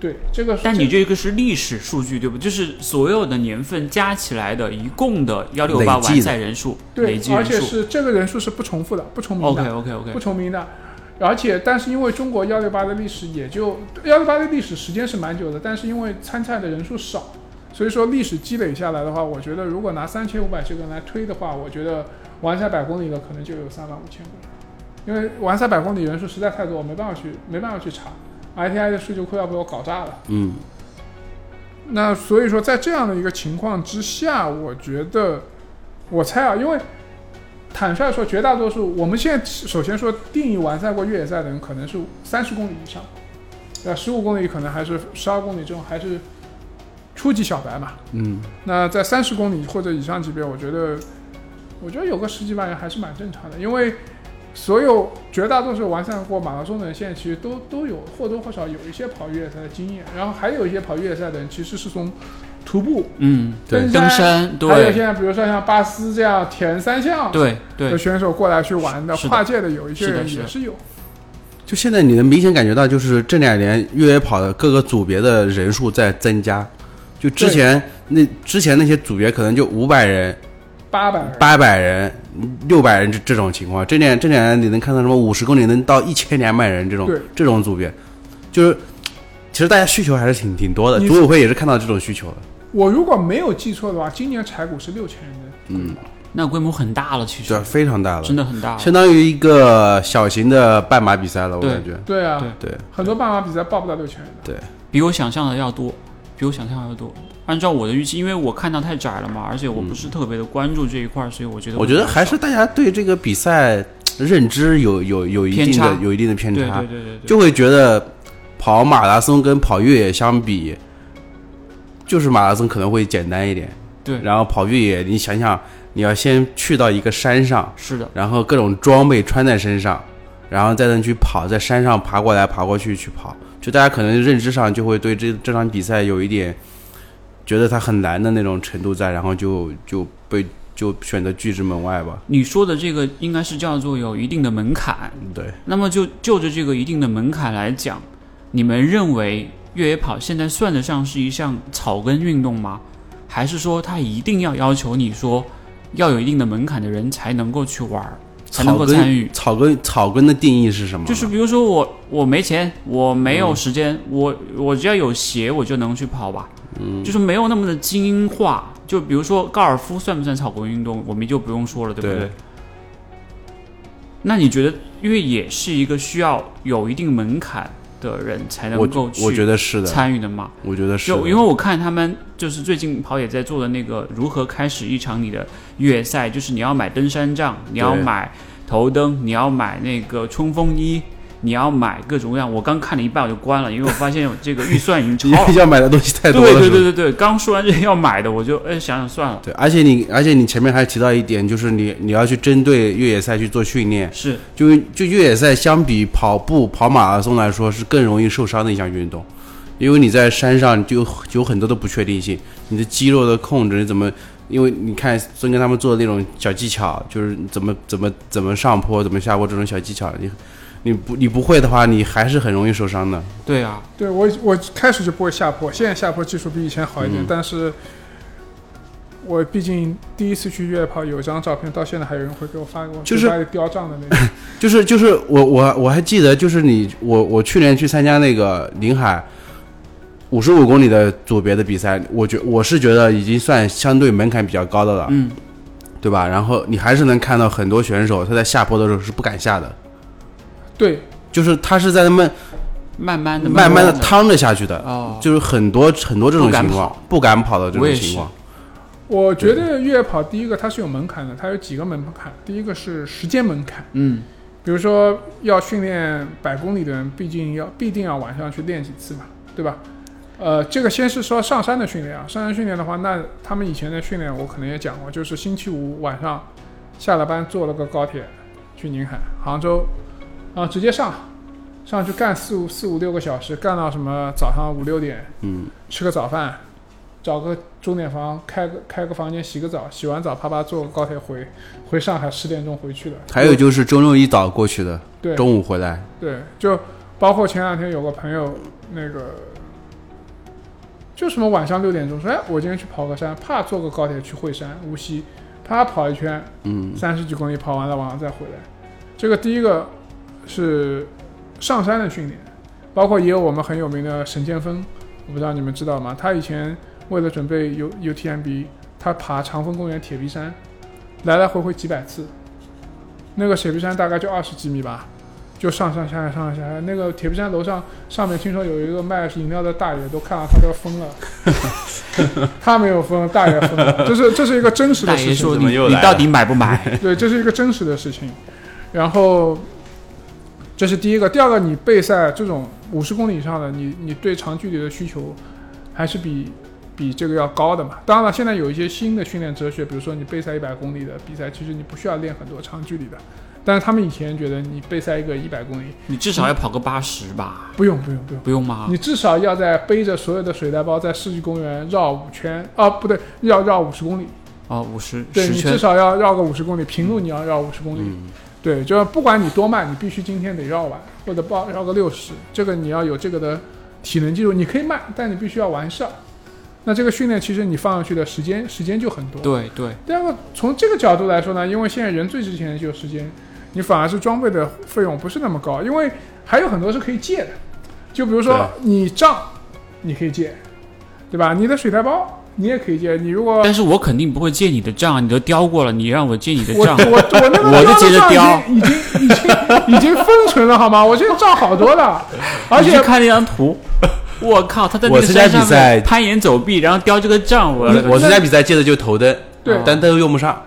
对，这个是但你这个是历史数据对不？就是所有的年份加起来的一共的幺六八完赛人数，累对，而且计人数。是这个人数是不重复的，不重名的 OK OK OK，不重名的。而且，但是因为中国幺六八的历史也就幺六八的历史时间是蛮久的，但是因为参赛的人数少，所以说历史积累下来的话，我觉得如果拿三千五百这个来推的话，我觉得完赛百公里的可能就有三万五千个人，因为完赛百公里人数实在太多，没办法去没办法去查，ITI 的数据库要被我搞炸了。嗯，那所以说，在这样的一个情况之下，我觉得，我猜啊，因为坦率说，绝大多数我们现在首先说定义完赛过越野赛的人，可能是三十公里以上，对吧？十五公里可能还是十二公里这种还是初级小白嘛。嗯，那在三十公里或者以上级别，我觉得，我觉得有个十几万人还是蛮正常的，因为所有绝大多数完善过马拉松的人，现在其实都都有或多或少有一些跑越野赛的经验，然后还有一些跑越野赛的人其实是从徒步、嗯，对登登山，还有现在比如说像巴斯这样田三项对对的，选手过来去玩的，跨界的有一些人也是有。就现在你能明显感觉到，就是这两年越野跑的各个组别的人数在增加。就之前那之前那些组别可能就五百人、八百人，八百人、六百人这这种情况，这两这两年你能看到什么五十公里能到一千两百人这种这种组别，就是其实大家需求还是挺挺多的。组委会也是看到这种需求的。我如果没有记错的话，今年柴谷是六千人的，嗯，那规模很大了，其实对，非常大了，真的很大了。相当于一个小型的半马比赛了，我感觉。对啊，对对很多半马比赛报不到六千人的。对，比我想象的要多，比我想象的要多。按照我的预期，因为我看到太窄了嘛，而且我不是特别的关注这一块儿，所以我觉得我觉得还是大家对这个比赛认知有有有一定的有一定的偏对差对，对对对，就会觉得跑马拉松跟跑越野相比，就是马拉松可能会简单一点。对。然后跑越野，你想想，你要先去到一个山上，是的，然后各种装备穿在身上，然后再能去跑，在山上爬过来爬过去去跑，就大家可能认知上就会对这这场比赛有一点觉得它很难的那种程度在，然后就就被就选择拒之门外吧。你说的这个应该是叫做有一定的门槛。对，那么就就着这个一定的门槛来讲，你们认为越野跑现在算得上是一项草根运动吗？还是说它一定要要求你说要有一定的门槛的人才能够去玩儿，才能够参与？草根草根的定义是什么？就是比如说我我没钱，我没嗯有时间，我我只要有鞋我就能去跑吧，嗯，就是没有那么的精英化。就比如说高尔夫算不算草根运动，我们就不用说了，对不对？对那你觉得越野是一个需要有一定门槛的人才能够去我觉得是的，参与的吗？我觉得是就因为我看他们就是最近跑野在做的那个如何开始一场你的越野赛，就是你要买登山杖，你要买头灯，你要买那个冲锋衣，你要买各种各样。我刚看了一半我就关了，因为我 发现这个预算已经超了。要买的东西太多了，对对对对对，刚说完这些要买的，我就哎想想算了，对，而且你，而且你前面还提到一点，就是你你要去针对越野赛去做训练，是就就越野赛相比跑步、跑马拉松来说，是更容易受伤的一项运动，因为你在山上就就有很多的不确定性，你的肌肉的控制你怎么？因为你看孙哥他们做的那种小技巧，就是怎么怎么怎么上坡、怎么下坡这种小技巧，你你不你不会的话，你还是很容易受伤的。对啊，对我我开始就不会下坡，现在下坡技术比以前好一点，嗯但是我毕竟第一次去越野跑，有一张照片，到现在还有人会给我发给我，就是的那种。就是就是我我我还记得，就是你我我去年去参加那个临海五十五公里的组别的比赛，我觉我是觉得已经算相对门槛比较高的了，嗯，对吧？然后你还是能看到很多选手他在下坡的时候是不敢下的，对，就是他是在那么慢慢的慢慢的的趟着下去的，哦，就是很多很多这种情况跑不敢跑的这种情况，我觉得越野跑第一个它是有门槛的，它有几个门槛。第一个是时间门槛，嗯，比如说要训练百公里的人，毕竟要必定要晚上去练几次嘛，对吧？呃，这个先是说上山的训练啊，上山训练的话，那他们以前的训练我可能也讲过，就是星期五晚上下了班坐了个高铁去宁海、杭州，然后直接上上去干四五四五六个小时，干到什么早上五六点，嗯，吃个早饭，找个钟点房开个开个房间洗个澡，洗完澡啪啪坐个高铁回回上海十点钟回去的。还有就是周六一早过去的，对中午回来，对，就包括前两天有个朋友那个。就什么晚上六点钟说，哎，我今天去跑个山，怕坐个高铁去惠山、无锡，啪跑一圈，嗯，三十几公里跑完了，晚上再回来。这个第一个是上山的训练，包括也有我们很有名的沈建峰，我不知道你们知道吗？他以前为了准备 U UTMB，他爬长风公园铁壁山，来来回回几百次。那个铁皮山大概就二十几米吧，就上上下下上上下下。那个铁皮山楼上上面听说有一个卖饮料的大爷，都看到他都要疯了。他没有疯，大爷疯了。这是这是一个真实的事情。大爷说你你到底买不买？对，这是一个真实的事情。然后，这是第一个。第二个，你备赛这种五十公里以上的，你你对长距离的需求还是比比这个要高的嘛。当然了，现在有一些新的训练哲学，比如说你备赛一百公里的比赛，其实你不需要练很多长距离的。但是他们以前觉得你备赛一个一百公里，你至少要跑个八十吧？不用不用不用，不用吗？你至少要在背着所有的水袋包在世纪公园绕五圈，啊不对，要绕五十公里。啊，五十对你至，少要绕个五十公里，平路你要绕五十公里。嗯，对，就是不管你多慢，你必须今天得绕完，或者报绕个六十，这个你要有这个的体能记录。你可以慢，但你必须要完事儿。那这个训练其实你放上去的时间时间就很多。。对对，第二个，从这个角度来说呢，因为现在人最值钱的就是时间，你反而是装备的费用不是那么高，因为还有很多是可以借的。就比如说你杖，你可以借，对吧？你的水袋包你也可以借。你如果但是我肯定不会借你的账，你都雕过了，你让我借你的我账，我我那个我就接着雕已经已经已经已经封存了好吗？我这个账好多了，而且你看那张图，我靠，他在那个山上比赛面攀岩走壁，然后雕这个杖，我我参加比赛借的就是头灯，对但灯用不上。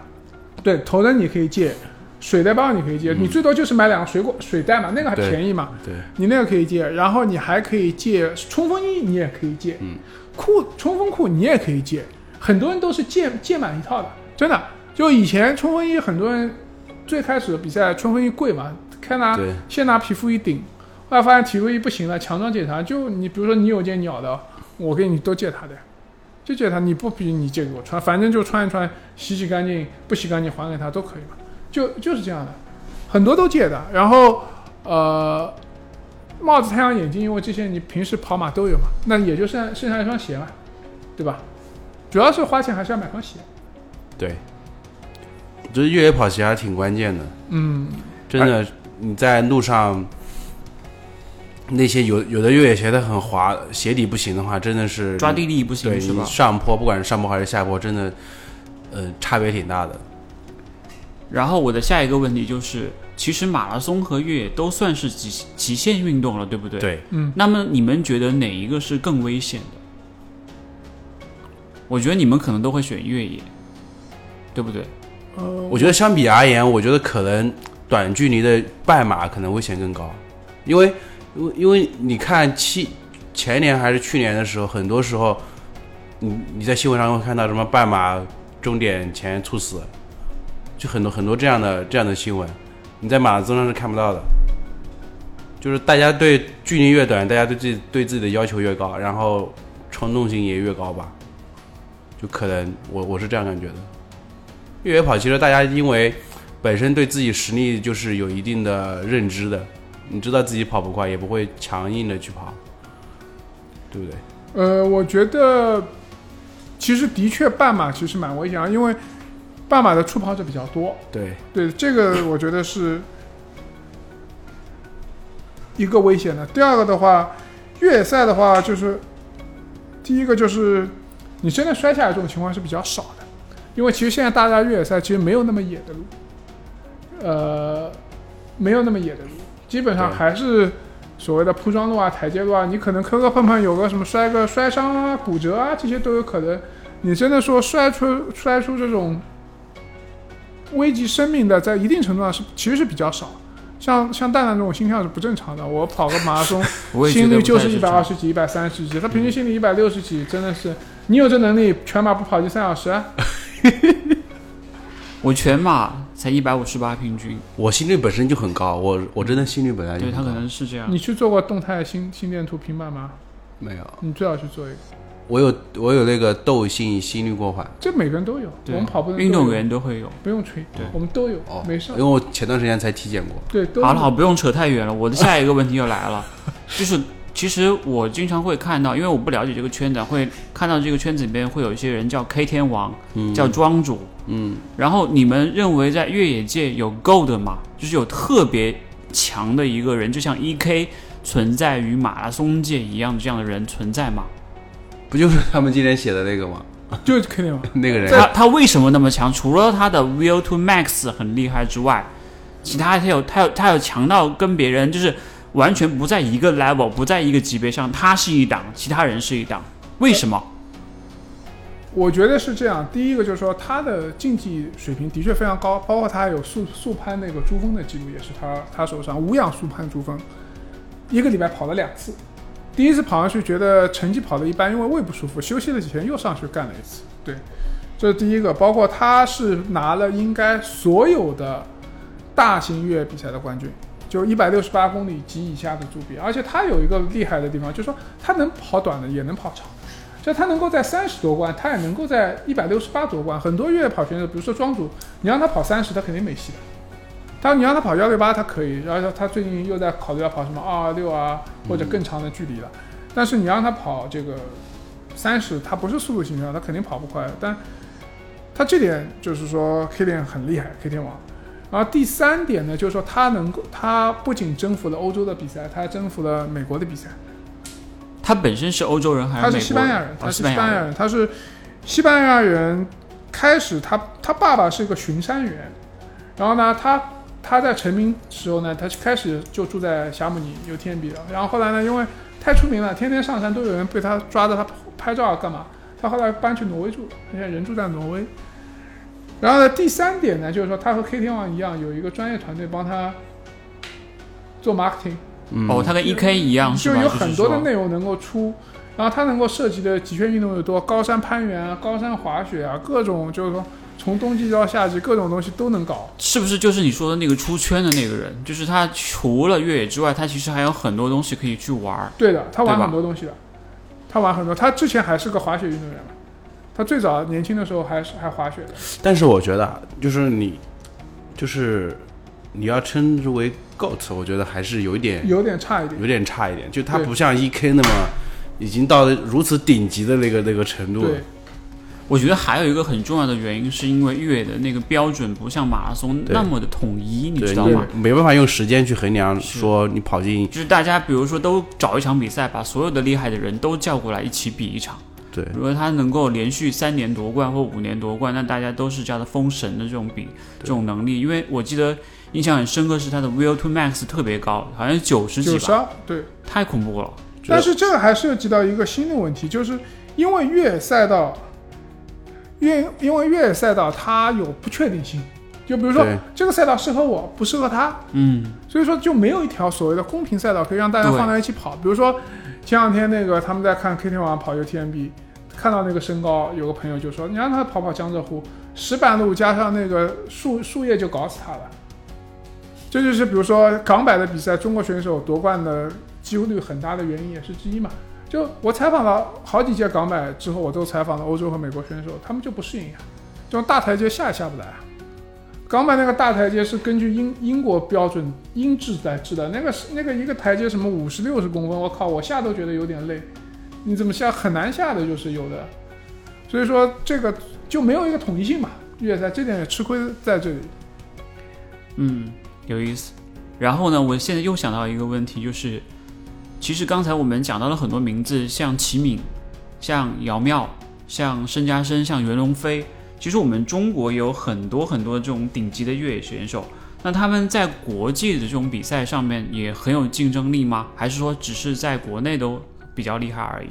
对头灯你可以借，水袋包你可以借，你最多就是买两个水果水袋嘛，那个还便宜嘛，对，你那个可以借，然后你还可以借冲锋衣，你也可以借，嗯裤冲锋裤你也可以借，很多人都是借借满一套的，真的。就以前冲锋衣，很多人最开始的比赛冲锋衣贵嘛，开拿，先拿皮肤衣顶，后来发现皮肤衣不行了，强装检查，就你比如说你有件鸟的，我给你都借他的，就借他，你不比你借给我穿，反正就穿一穿，洗洗干净，不洗干净还给他都可以嘛，就就是这样的，很多都借的。然后呃，帽子、太阳眼镜，因为这些你平时跑马都有嘛，那也就剩剩下一双鞋嘛，对吧？主要是花钱还是要买双鞋，对，我觉得越野跑鞋还挺关键的。嗯，真的，你在路上，那些有有的越野鞋它很滑，鞋底不行的话，真的是抓地力不对你行对？上坡，不管是上坡还是下坡，真的，呃，差别挺大的。然后我的下一个问题就是，其实马拉松和越野都算是极极限运动了，对不对？。对，嗯那么你们觉得哪一个是更危险的？我觉得你们可能都会选越野，对不对？呃，我觉得相比而言，我觉得可能短距离的半马可能危险更高，因为因为因为你看七前年还是去年的时候，很多时候你你在新闻上会看到什么半马终点前猝死，就很多很多这样的这样的新闻，你在马拉松上是看不到的。就是大家对距离越短，大家对自己对自己的要求越高，然后冲动性也越高吧，就可能我我是这样感觉的。越野跑其实大家因为本身对自己实力就是有一定的认知的，你知道自己跑不快，也不会强硬的去跑，对不对？呃，我觉得其实的确半马其实蛮危险的，因为半马的初跑者比较多。对，对，这个我觉得是一个危险的。第二个的话，越野赛的话，就是第一个就是你真的摔下来这种情况是比较少的，因为其实现在大家越野赛其实没有那么野的路，呃，没有那么野的路，基本上还是所谓的铺装路啊、台阶路啊，你可能磕磕碰碰有个什么摔个摔伤啊、骨折啊，这些都有可能。你真的说摔出摔出这种危及生命的，在一定程度上是其实是比较少。像像蛋蛋这种心跳是不正常的，我跑个马拉松 心率就是一百二十几、一百三十几，他平均心率一百六十几，真的是你有这能力，全马不跑就三小时啊？我全马才一百五十八平均，我心率本身就很高，我我真的心率本来就很高对他可能是这样。你去做过动态心心电图平板吗？没有，你最好去做一个，我有我有那个窦性心率过缓，这每个人都有，我们跑步的运动员都会有。不用吹，对我们都有哦，没事因为。我前段时间才体检过，对，都好了，有好，不用扯太远了。我的下一个问题又来了，就是其实我经常会看到，因为我不了解这个圈子，会看到这个圈子里边会有一些人叫 K 天王，嗯，叫庄主。嗯，然后你们认为在越野界有 Gold 吗？就是有特别强的一个人，就像 EK 存在于马拉松界一样，这样的人存在吗？不就是他们今天写的那个吗？就是 K 天王。那个人他他为什么那么强？除了他的 Will to Max 很厉害之外，其他他有他有他有强到跟别人就是完全不在一个 level，不在一个级别上。他是一档，其他人是一档，为什么？我觉得是这样，第一个就是说他的竞技水平的确非常高，包括他有速速攀那个珠峰的记录也是他他手上无氧速攀珠峰，一个礼拜跑了两次，第一次跑上去觉得成绩跑得一般，因为胃不舒服，休息了几天又上去干了一次，对，这是第一个，包括他是拿了应该所有的大型越野比赛的冠军。就一百六十八公里及以下的组别，而且他有一个厉害的地方，就是说他能跑短的，也能跑长。就他能够在三十夺冠，他也能够在一百六十八夺冠。很多越野跑选手，比如说庄主，你让他跑三十，他肯定没戏的。他你让他跑幺六八，他可以。然后他最近又在考虑要跑什么二二六啊，或者更长的距离了。但是你让他跑这个三十，他不是速度型选手，他肯定跑不快。但他这点就是说 K 点很厉害，K 天王。然后第三点呢，就是说他能够，他不仅征服了欧洲的比赛，他还征服了美国的比赛。他本身是欧洲人还是？他是西班牙人，他是西班牙人，他是西班牙人。开始他他爸爸是一个巡山员，然后呢，他他在成名时候呢，他开始就住在霞姆尼有天比了，然后后来呢，因为太出名了，天天上山都有人被他抓着他拍照啊干嘛？他后来搬去挪威住了，现在人住在挪威。然后呢，第三点呢，就是说他和 K 天王一样，有一个专业团队帮他做 marketing。哦，他跟 E K 一样，就有很多的内容能够出。然后他能够涉及的极限运动有多，高山攀援啊，高山滑雪啊，各种就是说从冬季到夏季，各种东西都能搞。是不是就是你说的那个出圈的那个人？就是他除了越野之外，他其实还有很多东西可以去玩。对的，他玩很多东西的。他玩很多，他之前还是个滑雪运动员嘛。他最早年轻的时候还是还滑雪的，但是我觉得就是你，就是你要称之为 GOAT，我觉得还是有一点有点差一点，有点差一点。就他不像 EK 那么已经到了如此顶级的那个那个程度。对，我觉得还有一个很重要的原因，是因为越野的那个标准不像马拉松那么的统一，你知道吗？没办法用时间去衡量，说你跑进就是大家比如说都找一场比赛，把所有的厉害的人都叫过来一起比一场。对，如果他能够连续三年夺冠或五年夺冠，那大家都是叫他封神的这种比这种能力。因为我记得印象很深刻是他的 Will to Max 特别高，好像九十几吧，九十二，对，太恐怖了。但是这个还涉及到一个新的问题，就是因为越野赛道，越因为越野赛道它有不确定性，就比如说这个赛道适合我，不适合他，嗯，所以说就没有一条所谓的公平赛道可以让大家放在一起跑。比如说前两天那个他们在看 K 天王跑 UTMB。看到那个身高，有个朋友就说：“你让他跑跑江浙沪，石板路加上那个树树叶就搞死他了。”这就是比如说港百的比赛，中国选手夺冠的几率很大的原因也是之一嘛。就我采访了好几届港买之后，我都采访了欧洲和美国选手，他们就不适应呀，这种大台阶下也下不来啊。港买那个大台阶是根据英英国标准英制来制的，那个是那个一个台阶什么五十六十公分，我靠，我下都觉得有点累。你怎么下很难下的就是有的，所以说这个就没有一个统一性嘛。越野赛这点也吃亏在这里。嗯，有意思。然后呢，我现在又想到一个问题，就是其实刚才我们讲到了很多名字，像齐敏、像姚妙、像申嘉生、像袁龙飞。其实我们中国有很多很多这种顶级的越野选手，那他们在国际的这种比赛上面也很有竞争力吗？还是说只是在国内都？比较厉害而已。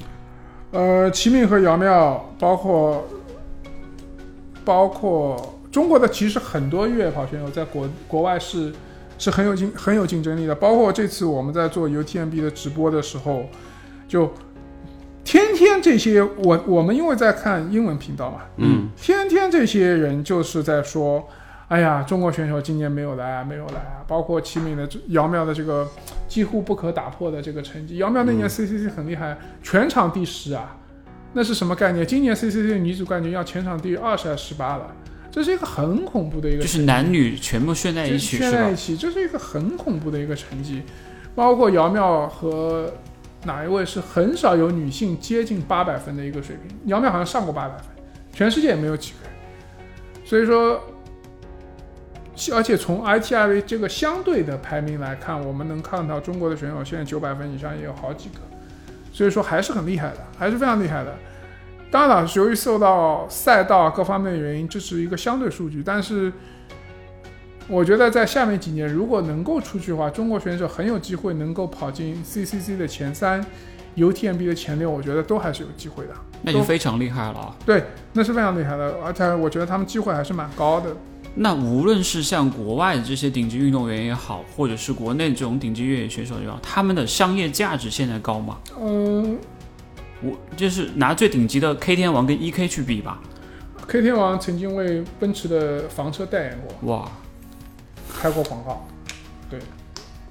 呃，齐敏和姚妙，包括包括中国的，其实很多越野跑选手在国国外是是很有竞很有竞争力的。包括这次我们在做 UTMB 的直播的时候，就天天这些我我们因为在看英文频道嘛，嗯，天天这些人就是在说。哎呀，中国选手今年没有来啊，没有来啊！包括齐敏的姚妙的这个几乎不可打破的这个成绩，姚妙那年 CCC 很厉害，全场第十啊，那是什么概念？今年 CCC 女子冠军要全场第二十还是十八了？这是一个很恐怖的一个，就是男女全部炫在一起，炫在一起，这是一个很恐怖的一个成绩。包括姚妙和哪一位是很少有女性接近八百分的一个水平，姚妙好像上过八百分，全世界也没有几个人，所以说。而且从 ITIV 这个相对的排名来看，我们能看到中国的选手现在九百分以上也有好几个，所以说还是很厉害的，还是非常厉害的。当然了，由于受到赛道啊各方面的原因，这是一个相对数据。但是，我觉得在下面几年，如果能够出去的话，中国选手很有机会能够跑进 CCC 的前三，UTMB 的前六，我觉得都还是有机会的。那就非常厉害了啊！对，那是非常厉害的，而且我觉得他们机会还是蛮高的。那无论是像国外的这些顶级运动员也好，或者是国内这种顶级越野选手也好，他们的商业价值现在高吗？嗯我就是拿最顶级的 K 天王跟 EK 去比吧，，K 天王曾经为奔驰的房车代言过，哇，开过广告。对，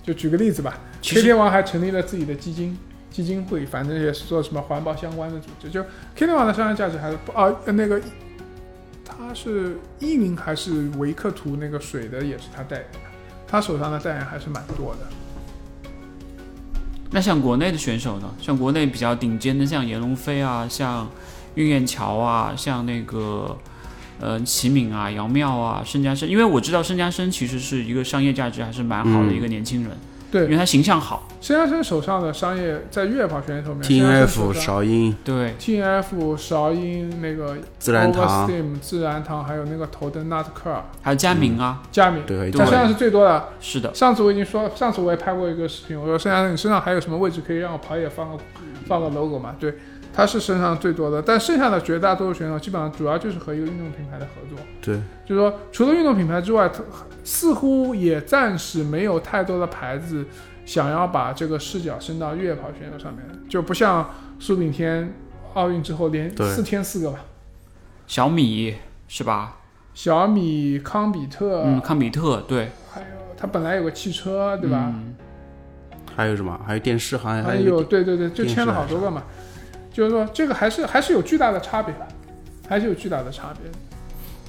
就举个例子吧，K 天王还成立了自己的基金基金会，反正也是做什么环保相关的组织。就 K 天王的商业价值还是不啊，呃那个他是依云还是维克图那个水的也是他代言的，他手上的代言还是蛮多的。那像国内的选手呢？像国内比较顶尖的，像闫龙飞啊，像运燕桥啊，像那个呃齐敏啊、姚妙啊、申嘉生，因为我知道申嘉生其实是一个商业价值还是蛮好的嗯一个年轻人，对。因为他形象好，孙先生手上的商业在越野跑选手里面，T N F 韶音。对，T N F 韶音那个自然堂。自然堂，还有那个头灯 Nut Car 还有佳明啊，佳明，对，对他身上是最多的。是的，上次我已经说，上次我也拍过一个视频，我说孙先生你身上还有什么位置可以让我跑野放个放个 logo 嘛？对，他是身上最多的，但剩下的绝大多数选手基本上主要就是和一个运动品牌的合作，对，就是说除了运动品牌之外，似乎也暂时没有太多的牌子想要把这个视角伸到越野跑选手上面，就不像苏炳添奥运之后连四天四个吧，小米是吧？小米、康比特，嗯，康比特对，还有他本来有个汽车，对吧？嗯。还有什么？还有电视，好像还有对对对，就签了好多个嘛。就是说这个还是还是有巨大的差别，还是有巨大的差别。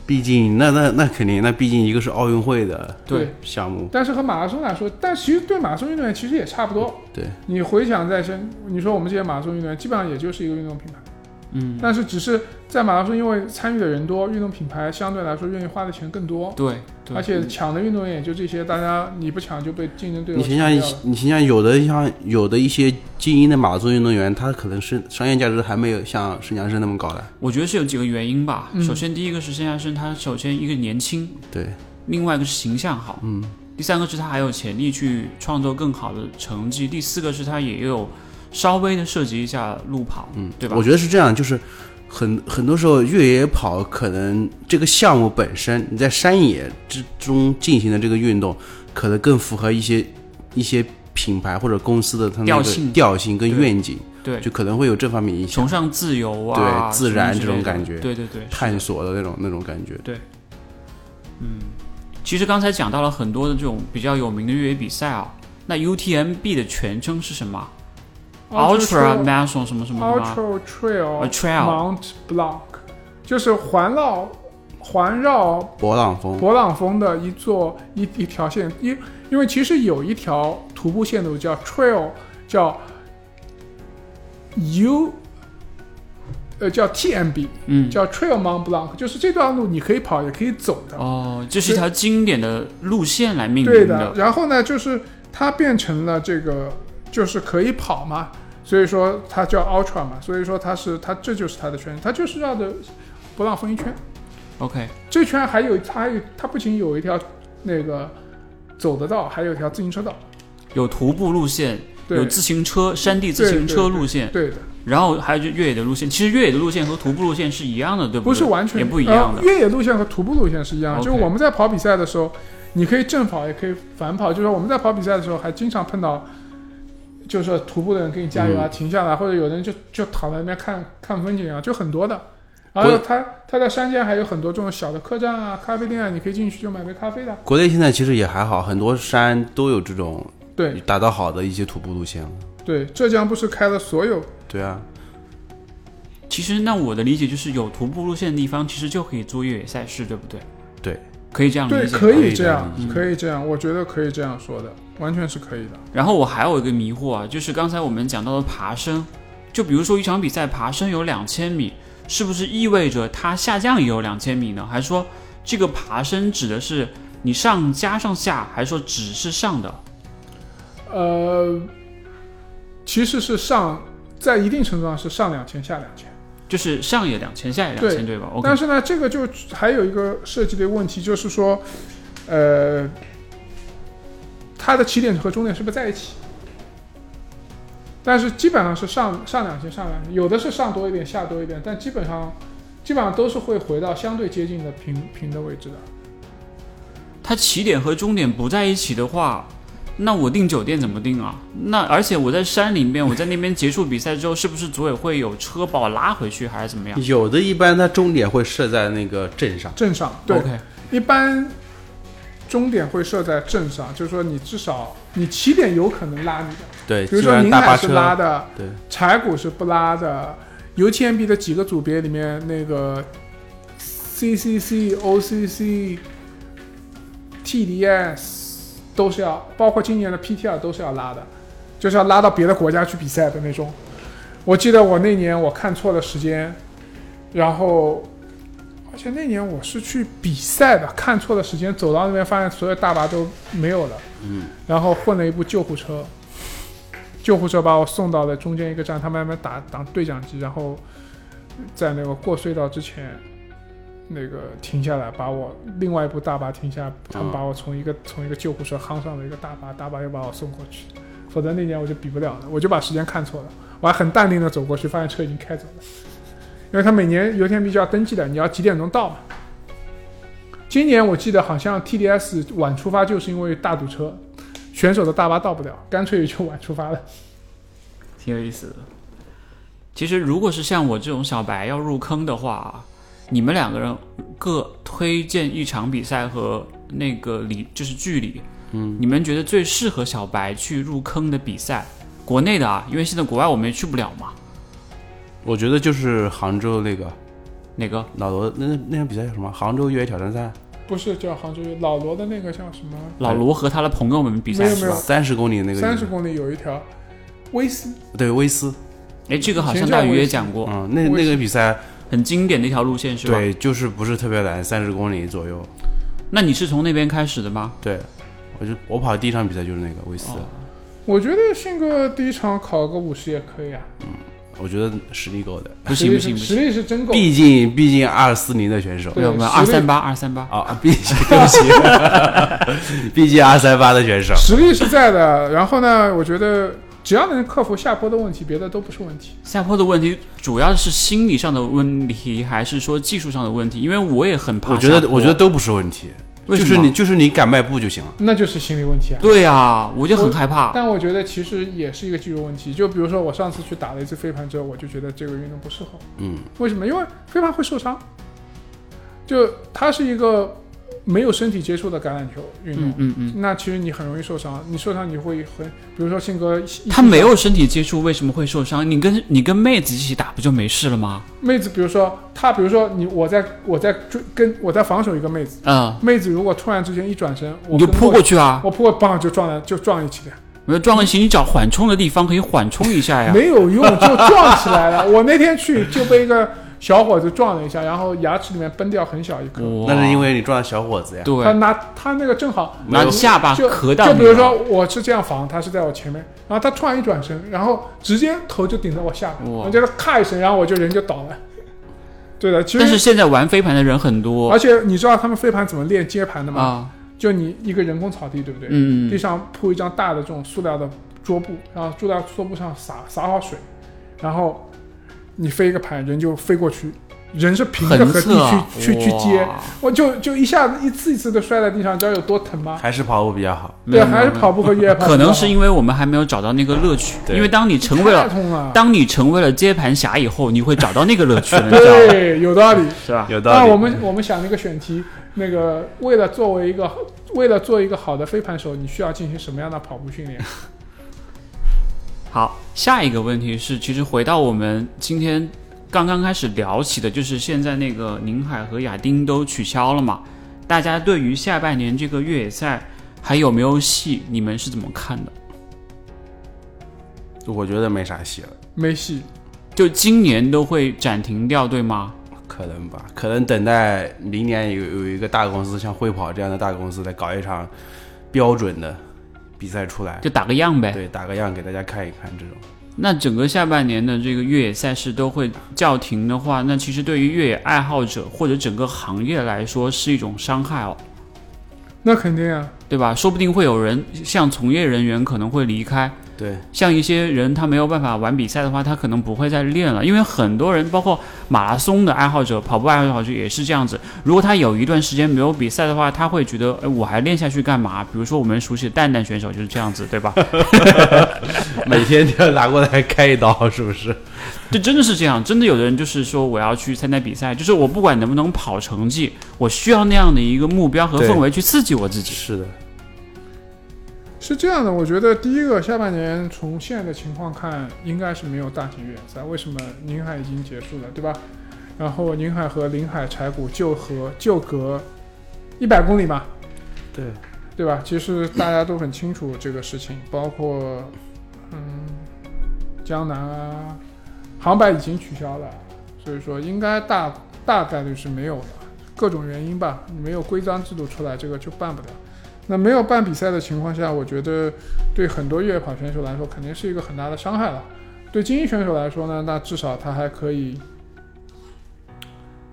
毕竟那那那肯定，那毕竟一个是奥运会的对，项目，但是和马拉松来说，但其实对马拉松运动员其实也差不多。对，你回想再深，你说我们这些马拉松运动员基本上也就是一个运动品牌，嗯，但是只是在马拉松因为参与的人多，运动品牌相对来说愿意花的钱更多，对对，而且抢的运动员也就这些，大家你不抢就被竞争对手你想想你想想，有的像有的一些精英的马拉松运动员，他可能是商业价值还没有像申嘉生那么高的。我觉得是有几个原因吧。嗯。首先，第一个是申嘉生，他首先一个年轻，对，另外一个是形象好，嗯，第三个是他还有潜力去创作更好的成绩，第四个是他也有稍微的涉及一下路跑，嗯，对吧？我觉得是这样，就是很很多时候越野跑可能这个项目本身，你在山野之中进行的这个运动，可能更符合一些一些品牌或者公司的它那个调性。调性跟愿景，对，就可能会有这方面影响，崇尚自由啊，对自然这种感觉对对对，探索的那种那种感觉。对，嗯其实刚才讲到了很多的这种比较有名的越野比赛啊，那 UTMB 的全称是什么？Ultra Marathon 什么什么的吗？Ultra Trail 呃 Trail Mount Blanc，就是环绕环绕勃朗峰，勃朗峰的一座一一条线，因因为其实有一条徒步线路叫 Trail，叫 U，呃叫 TMB，嗯，叫 Trail Mont Blanc，就是这段路你可以跑也可以走的。哦，这是一条经典的路线来命对名的，然后呢，就是它变成了这个，就是可以跑嘛，所以说它叫 Ultra 嘛，所以说它是它这就是它的圈，它就是绕着勃朗峰一圈。OK，这圈还有它还有它不仅有一条那个走的道，还有一条自行车道。有徒步路线，有自行车山地自行车路线，对的，然后还有就越野的路线。其实越野的路线和徒步路线是一样的，对对？不是完全也不一样的呃。越野路线和徒步路线是一样的就是我们在跑比赛的时候，你可以正跑，也可以反跑。就是说我们在跑比赛的时候，还经常碰到，就是说徒步的人给你加油啊，停下来，或者有人就就躺在那边看看风景啊，就很多的。然后他他在山间还有很多这种小的客栈啊、咖啡店啊，你可以进去就买杯咖啡的。国内现在其实也还好，很多山都有这种对打造好的一些徒步路线了。对，浙江不是开了所有对啊，其实那我的理解就是，有徒步路线的地方，其实就可以做越野赛事，对不对？对，可以这样理，解。可可以以这样这样，可以这样，我觉得可以这样说的，完全是可以的。然后我还有一个迷惑啊，就是刚才我们讲到的爬升，就比如说一场比赛爬升有两千米，是不是意味着它下降也有两千米呢？还是说这个爬升指的是你上加上下，还是说只是上的？呃，其实是上，在一定程度上是上两千下两千。就是上也两千，下也两千，对吧但是呢，这个就还有一个设计的问题，就是说，呃，它的起点和终点是不是在一起？但是基本上是上上两千，上两千，有的是上多一点，下多一点，但基本上基本上都是会回到相对接近的平平的位置的。它起点和终点不在一起的话，那我订酒店怎么订啊？那而且我在山里面，我在那边结束比赛之后，是不是组委会有车把我拉回去，还是怎么样？有的一般它终点会设在那个镇上，镇上，对，？OK，一般终点会设在镇上，就是说你至少你起点有可能拉你的，对，比如说基本上宁海是大巴车拉的，对，柴谷是不拉的，UTMB 的几个组别里面，那个 CCC、OCC、TDS 都是要，包括今年的 PTR 都是要拉的，就是要拉到别的国家去比赛的那种。我记得我那年我看错了时间，然后而且那年我是去比赛的，看错了时间，走到那边发现所有大巴都没有了，嗯，然后混了一部救护车，救护车把我送到了中间一个站，他们那边打打对讲机，然后在那个过隧道之前，那个停下来，把我另外一部大巴停下，他们把我从一个从一个救护车夯上了一个大巴，大巴又把我送过去，否则那年我就比不了了，我就把时间看错了，我还很淡定的走过去，发现车已经开走了，因为他每年油田必须要登记的，你要几点钟到嘛。今年我记得好像 TDS 晚出发，就是因为大堵车，选手的大巴到不了，干脆就晚出发了。挺有意思的。其实如果是像我这种小白要入坑的话，你们两个人各推荐一场比赛和那个里就是距离，嗯，你们觉得最适合小白去入坑的比赛，国内的啊，因为现在国外我们也去不了嘛。我觉得就是杭州那个哪个？老罗那那那场比赛叫什么？杭州越野挑战赛，不是叫杭州老罗的那个叫什么？老罗和他的朋友们比赛没有没有是吧？三十公里那个三十公里有一条威斯，对威斯，哎，这个好像大鱼也讲过，嗯，那那个比赛很经典的一条路线是吧？。对，就是不是特别难，三十公里左右。那你是从那边开始的吗？对，我就我跑的第一场比赛就是那个威斯，哦我觉得信哥第一场考个五十也可以啊。嗯我觉得实力够的，不行不行不实，力是真够。毕竟毕竟二四零的选手对没有没有，实力二三八二三八，啊，毕竟对不起，毕竟二三八的选手，实力是在的，然后呢，我觉得只要能克服下坡的问题，别的都不是问题。下坡的问题主要是心理上的问题，还是说技术上的问题？因为我也很怕我觉得我觉得都不是问题，就是你就是你敢迈步就行了。那就是心理问题啊。对啊，我就很害怕。但我觉得其实也是一个技术问题。就比如说我上次去打了一次飞盘之后，我就觉得这个运动不适合我。嗯，为什么？因为飞盘会受伤，就它是一个没有身体接触的橄榄球运动。嗯嗯嗯，那其实你很容易受伤，你受伤你会很，比如说性格，他没有身体接触，为什么会受伤？你跟你跟妹子一起打不就没事了吗？妹子，比如说她，比如说你，我在我在追跟我在防守一个妹子，嗯，妹子如果突然之间一转身，我你就扑过去啊！我扑过，棒就撞了，就撞一起了，没有撞一起，你找缓冲的地方可以缓冲一下呀。没有用，就撞起来了。我那天去就被一个小伙子撞了一下，然后牙齿里面崩掉很小一颗。那是因为你撞到小伙子呀。对他，拿他那个正好拿着下巴就磕到就比如说我是这样防，他是在我前面，然后他突然一转身，然后直接头就顶在我下巴，我觉得咔一声，然后我就人就倒了。对的，其实但是现在玩飞盘的人很多而且你知道他们飞盘怎么练接盘的吗？啊，就你一个人工草地，对不对？嗯地上铺一张大的这种塑料的桌布，然后坐在桌布上撒撒好水，然后你飞一个盘，人就飞过去，人是平着横和地去去去接，哇我就就一下子一次一次的摔在地上，知道有多疼吗？还是跑步比较好。对，还是跑步和越野跑可能是因为我们还没有找到那个乐趣，因为当你成为了了。当你成为了接盘侠以后，你会找到那个乐趣？对，有道理。是吧？有道理。那我们我们想了一个选题，那个为了作为一个为了做一个好的飞盘手，你需要进行什么样的跑步训练？好，下一个问题是，其实回到我们今天刚刚开始聊起的，就是现在那个宁海和亚丁都取消了嘛，大家对于下半年这个越野赛还有没有戏？你们是怎么看的？我觉得没啥戏了，没戏。就今年都会暂停掉，对吗？可能吧，可能等待明年有有一个大公司，像汇跑这样的大公司来搞一场标准的比赛出来，就打个样呗。对，打个样给大家看一看这种。那整个下半年的这个越野赛事都会叫停的话，那其实对于越野爱好者或者整个行业来说是一种伤害哦，那肯定啊，对吧？说不定会有人像从业人员可能会离开，对，像一些人他没有办法玩比赛的话，他可能不会再练了，因为很多人包括马拉松的爱好者、跑步爱好者也是这样子。如果他有一段时间没有比赛的话，他会觉得，哎，我还练下去干嘛？比如说我们熟悉的蛋蛋选手就是这样子，对吧？每天就要拿过来开一刀，是不是？这真的是这样，真的有的人就是说我要去参加比赛，就是我不管能不能跑成绩，我需要那样的一个目标和氛围去刺激我自己。是的，是这样的。我觉得第一个下半年从现在的情况看，应该是没有大型越野赛。为什么？宁海已经结束了，对吧？然后宁海和临海柴谷就和就隔一百公里嘛，对，对吧？其实大家都很清楚这个事情，包括嗯，江南啊，杭百已经取消了，所以说应该大大概率是没有的，各种原因吧，没有规章制度出来，这个就办不了。那没有办比赛的情况下，我觉得对很多越野跑选手来说，肯定是一个很大的伤害了。对精英选手来说呢，那至少他还可以，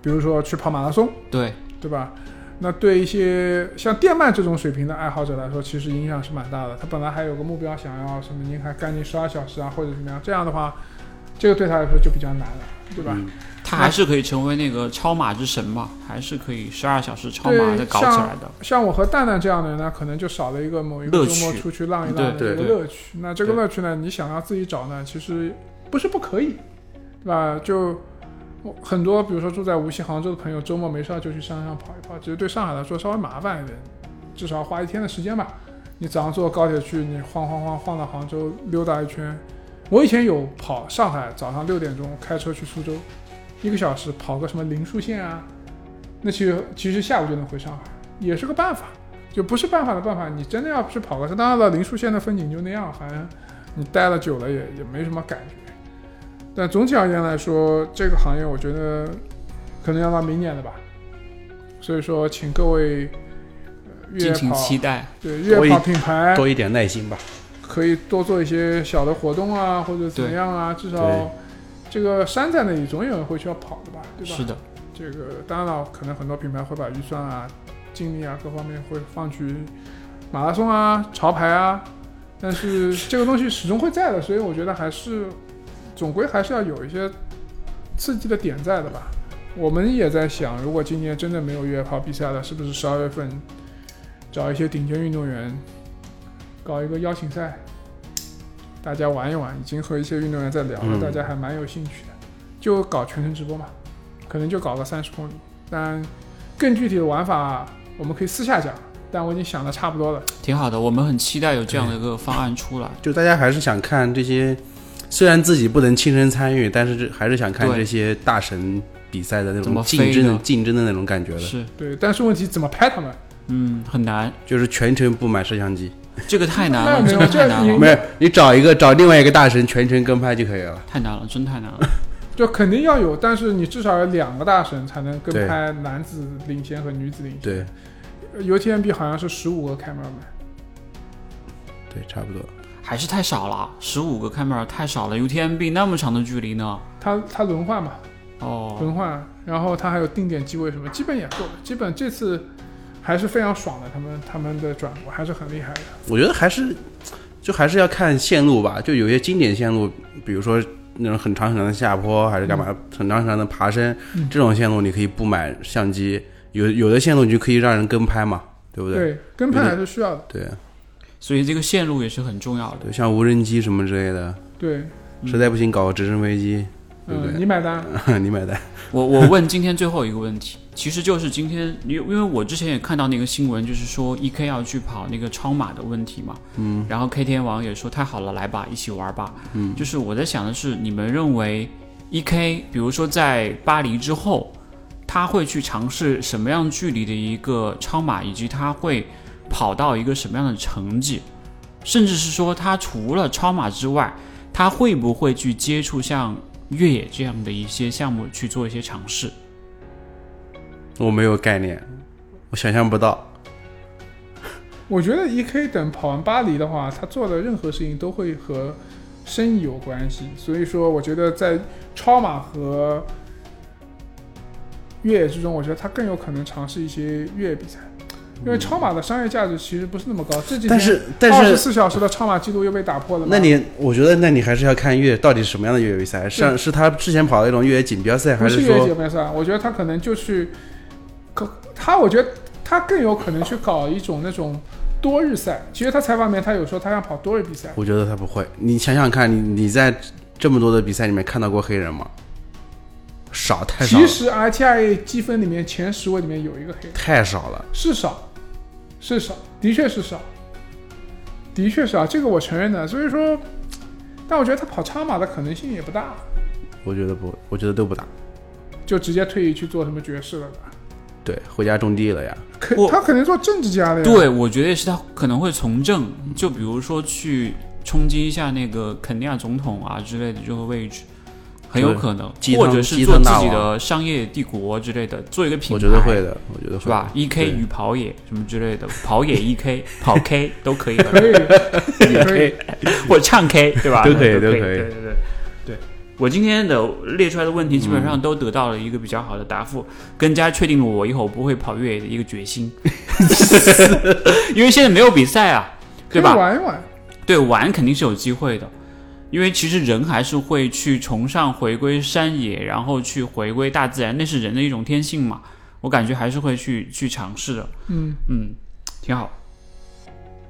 比如说去跑马拉松，对，对吧？那对一些像电鳗这种水平的爱好者来说，其实影响是蛮大的。他本来还有个目标，想要什么你还干净十二小时啊，或者怎么样，这样的话，这个对他来说就比较难了，对吧？嗯他还是可以成为那个超马之神嘛，还是可以十二小时超马的搞起来的。像我和蛋蛋这样的人呢，可能就少了一个某一个周末出去浪一浪的一个乐趣。那这个乐趣呢，你想要自己找呢，其实不是不可以，对吧？就我很多，比如说住在无锡、杭州的朋友，周末没事儿就去山上跑一跑，其实对上海来说稍微麻烦一点，至少要花一天的时间吧。你早上坐高铁去，你晃晃晃晃到杭州溜达一圈。我以前有跑上海，早上六点钟开车去苏州，一个小时跑个什么灵树线啊，那其实其实下午就能回上海，也是个办法。就不是办法的办法，你真的要去跑个山，当然了，灵树线的风景就那样，反正你待了久了也也没什么感觉。但总体而言来说，这个行业我觉得可能要到明年了吧。所以说，请各位、呃、敬请期待。对越野跑品牌多一点耐心吧。可以多做一些小的活动啊，或者怎么样啊，至少这个山在那里，总有人会需要跑的吧，对吧？是的，这个当然了，可能很多品牌会把预算啊、精力啊各方面会放去马拉松啊、潮牌啊，但是这个东西始终会在的，所以我觉得还是总归还是要有一些刺激的点在的吧。我们也在想，如果今年真的没有越野跑比赛了，是不是十二月份找一些顶尖运动员搞一个邀请赛，大家玩一玩？已经和一些运动员在聊了，嗯大家还蛮有兴趣的，就搞全程直播嘛。可能就搞个三十公里，但更具体的玩法我们可以私下讲。但我已经想的差不多了。挺好的，我们很期待有这样的一个方案出来。就大家还是想看这些，虽然自己不能亲身参与，但是这还是想看这些大神比赛的那种竞争竞争的那种感觉的，是，对，但是问题怎么拍他们？嗯，很难，就是全程不买摄像机，这个太难了，那没有真的太难了，没有你找一个找另外一个大神全程跟拍就可以了。太难了，真太难了。就肯定要有，但是你至少有两个大神才能跟拍男子领先和女子领先。对，UTMB 好像是十五个 cameraman，对，差不多。还是太少了，十五个 camera 太少了，UTMB 那么长的距离呢？它它轮换嘛，哦，轮换，然后它还有定点机位什么，基本也够了。基本这次还是非常爽的，他们他们的转播还是很厉害的。我觉得还是就还是要看线路吧，就有些经典线路，比如说那种很长很长的下坡，还是干嘛，很长很长的爬升，嗯这种线路你可以不买相机，有有的线路你就可以让人跟拍嘛，对不对？对，跟拍还是需要的。对所以这个线路也是很重要的。对，像无人机什么之类的，对，实在不行搞个直升飞机，对不嗯，对你买单。你买单。我我问今天最后一个问题，其实就是今天，因因为我之前也看到那个新闻，就是说 E K 要去跑那个超马的问题嘛，嗯，然后 K 天王也说太好了，来吧，一起玩吧，嗯，就是我在想的是，你们认为 E K，比如说在巴黎之后，他会去尝试什么样距离的一个超马，以及他会跑到一个什么样的成绩，甚至是说他除了超马之外，他会不会去接触像越野这样的一些项目去做一些尝试？我没有概念，我想象不到。我觉得 E K 等跑完巴黎的话，他做的任何事情都会和生意有关系。所以说，我觉得在超马和越野之中，我觉得他更有可能尝试一些越野比赛，因为超马的商业价值其实不是那么高。这几天但是但是，二十四小时的超马记录又被打破了。那你我觉得那你还是要看越野到底是什么样的越野比赛，是是他之前跑的那种越野锦标赛，还不是越野锦标赛？我觉得他可能就去，可他我觉得他更有可能去搞一种那种多日赛。其实他采访里面他有说他想跑多日比赛，我觉得他不会。你想想看，你你在这么多的比赛里面看到过黑人吗？少，太少了，其实 RTI 积分里面前十位里面有一个黑人，太少了。是少，是少，的确是少，的确是啊，这个我承认的。所以说，但我觉得他跑超马的可能性也不大，我觉得不，我觉得都不大。就直接退役去做什么爵士了吧？对，回家种地了呀。他肯定做政治家的呀。对，我觉得是他可能会从政，就比如说去冲击一下那个肯尼亚总统啊之类的这个位置，很有可能，或者是做自己的商业帝国之类的，做一个品牌，我觉得会的，我觉得会是吧？E K 与跑野什么之类的，跑野 E K 跑 K 都可以的，可以，可以。或者唱 K 对吧？都可以都都可以对对对对。我今天的列出来的问题基本上都得到了一个比较好的答复，更加确定了我以后不会跑越野的一个决心。因为现在没有比赛啊，对吧？玩一玩。对，玩肯定是有机会的，因为其实人还是会去崇尚回归山野，然后去回归大自然，那是人的一种天性嘛。我感觉还是会去去尝试的，嗯，嗯，挺好。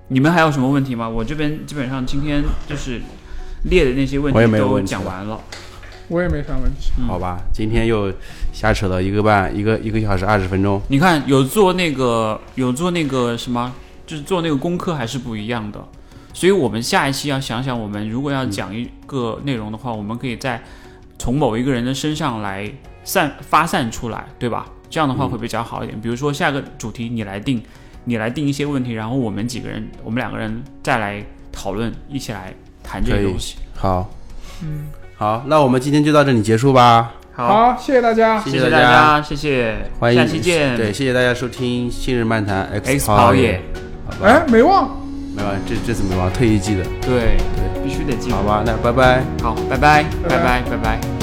你们还有什么问题吗？我这边基本上今天就是列的那些问我也题都讲完了。我也没啥问题。嗯好吧，今天又瞎扯了一个半，一个一个小时二十分钟。你看，有做那个有做那个什么，就是做那个功课还是不一样的。所以我们下一期要想想，我们如果要讲一个内容的话，我们可以在从某一个人的身上来散发散出来，对吧？这样的话会比较好一点。比如说下个主题你来定，你来定一些问题，然后我们几个人，我们两个人再来讨论，一起来谈这个东西。好，嗯，好，那我们今天就到这里结束吧。好，谢谢大家。谢谢谢大家家，谢谢，欢迎下期见。对，谢谢大家收听《信日漫谈 X 跑跑野，好吧，哎，没忘，没忘，这这次没忘，特意记得。对对，必须得记。好吧，那拜拜。好，拜拜，拜拜拜拜，拜拜。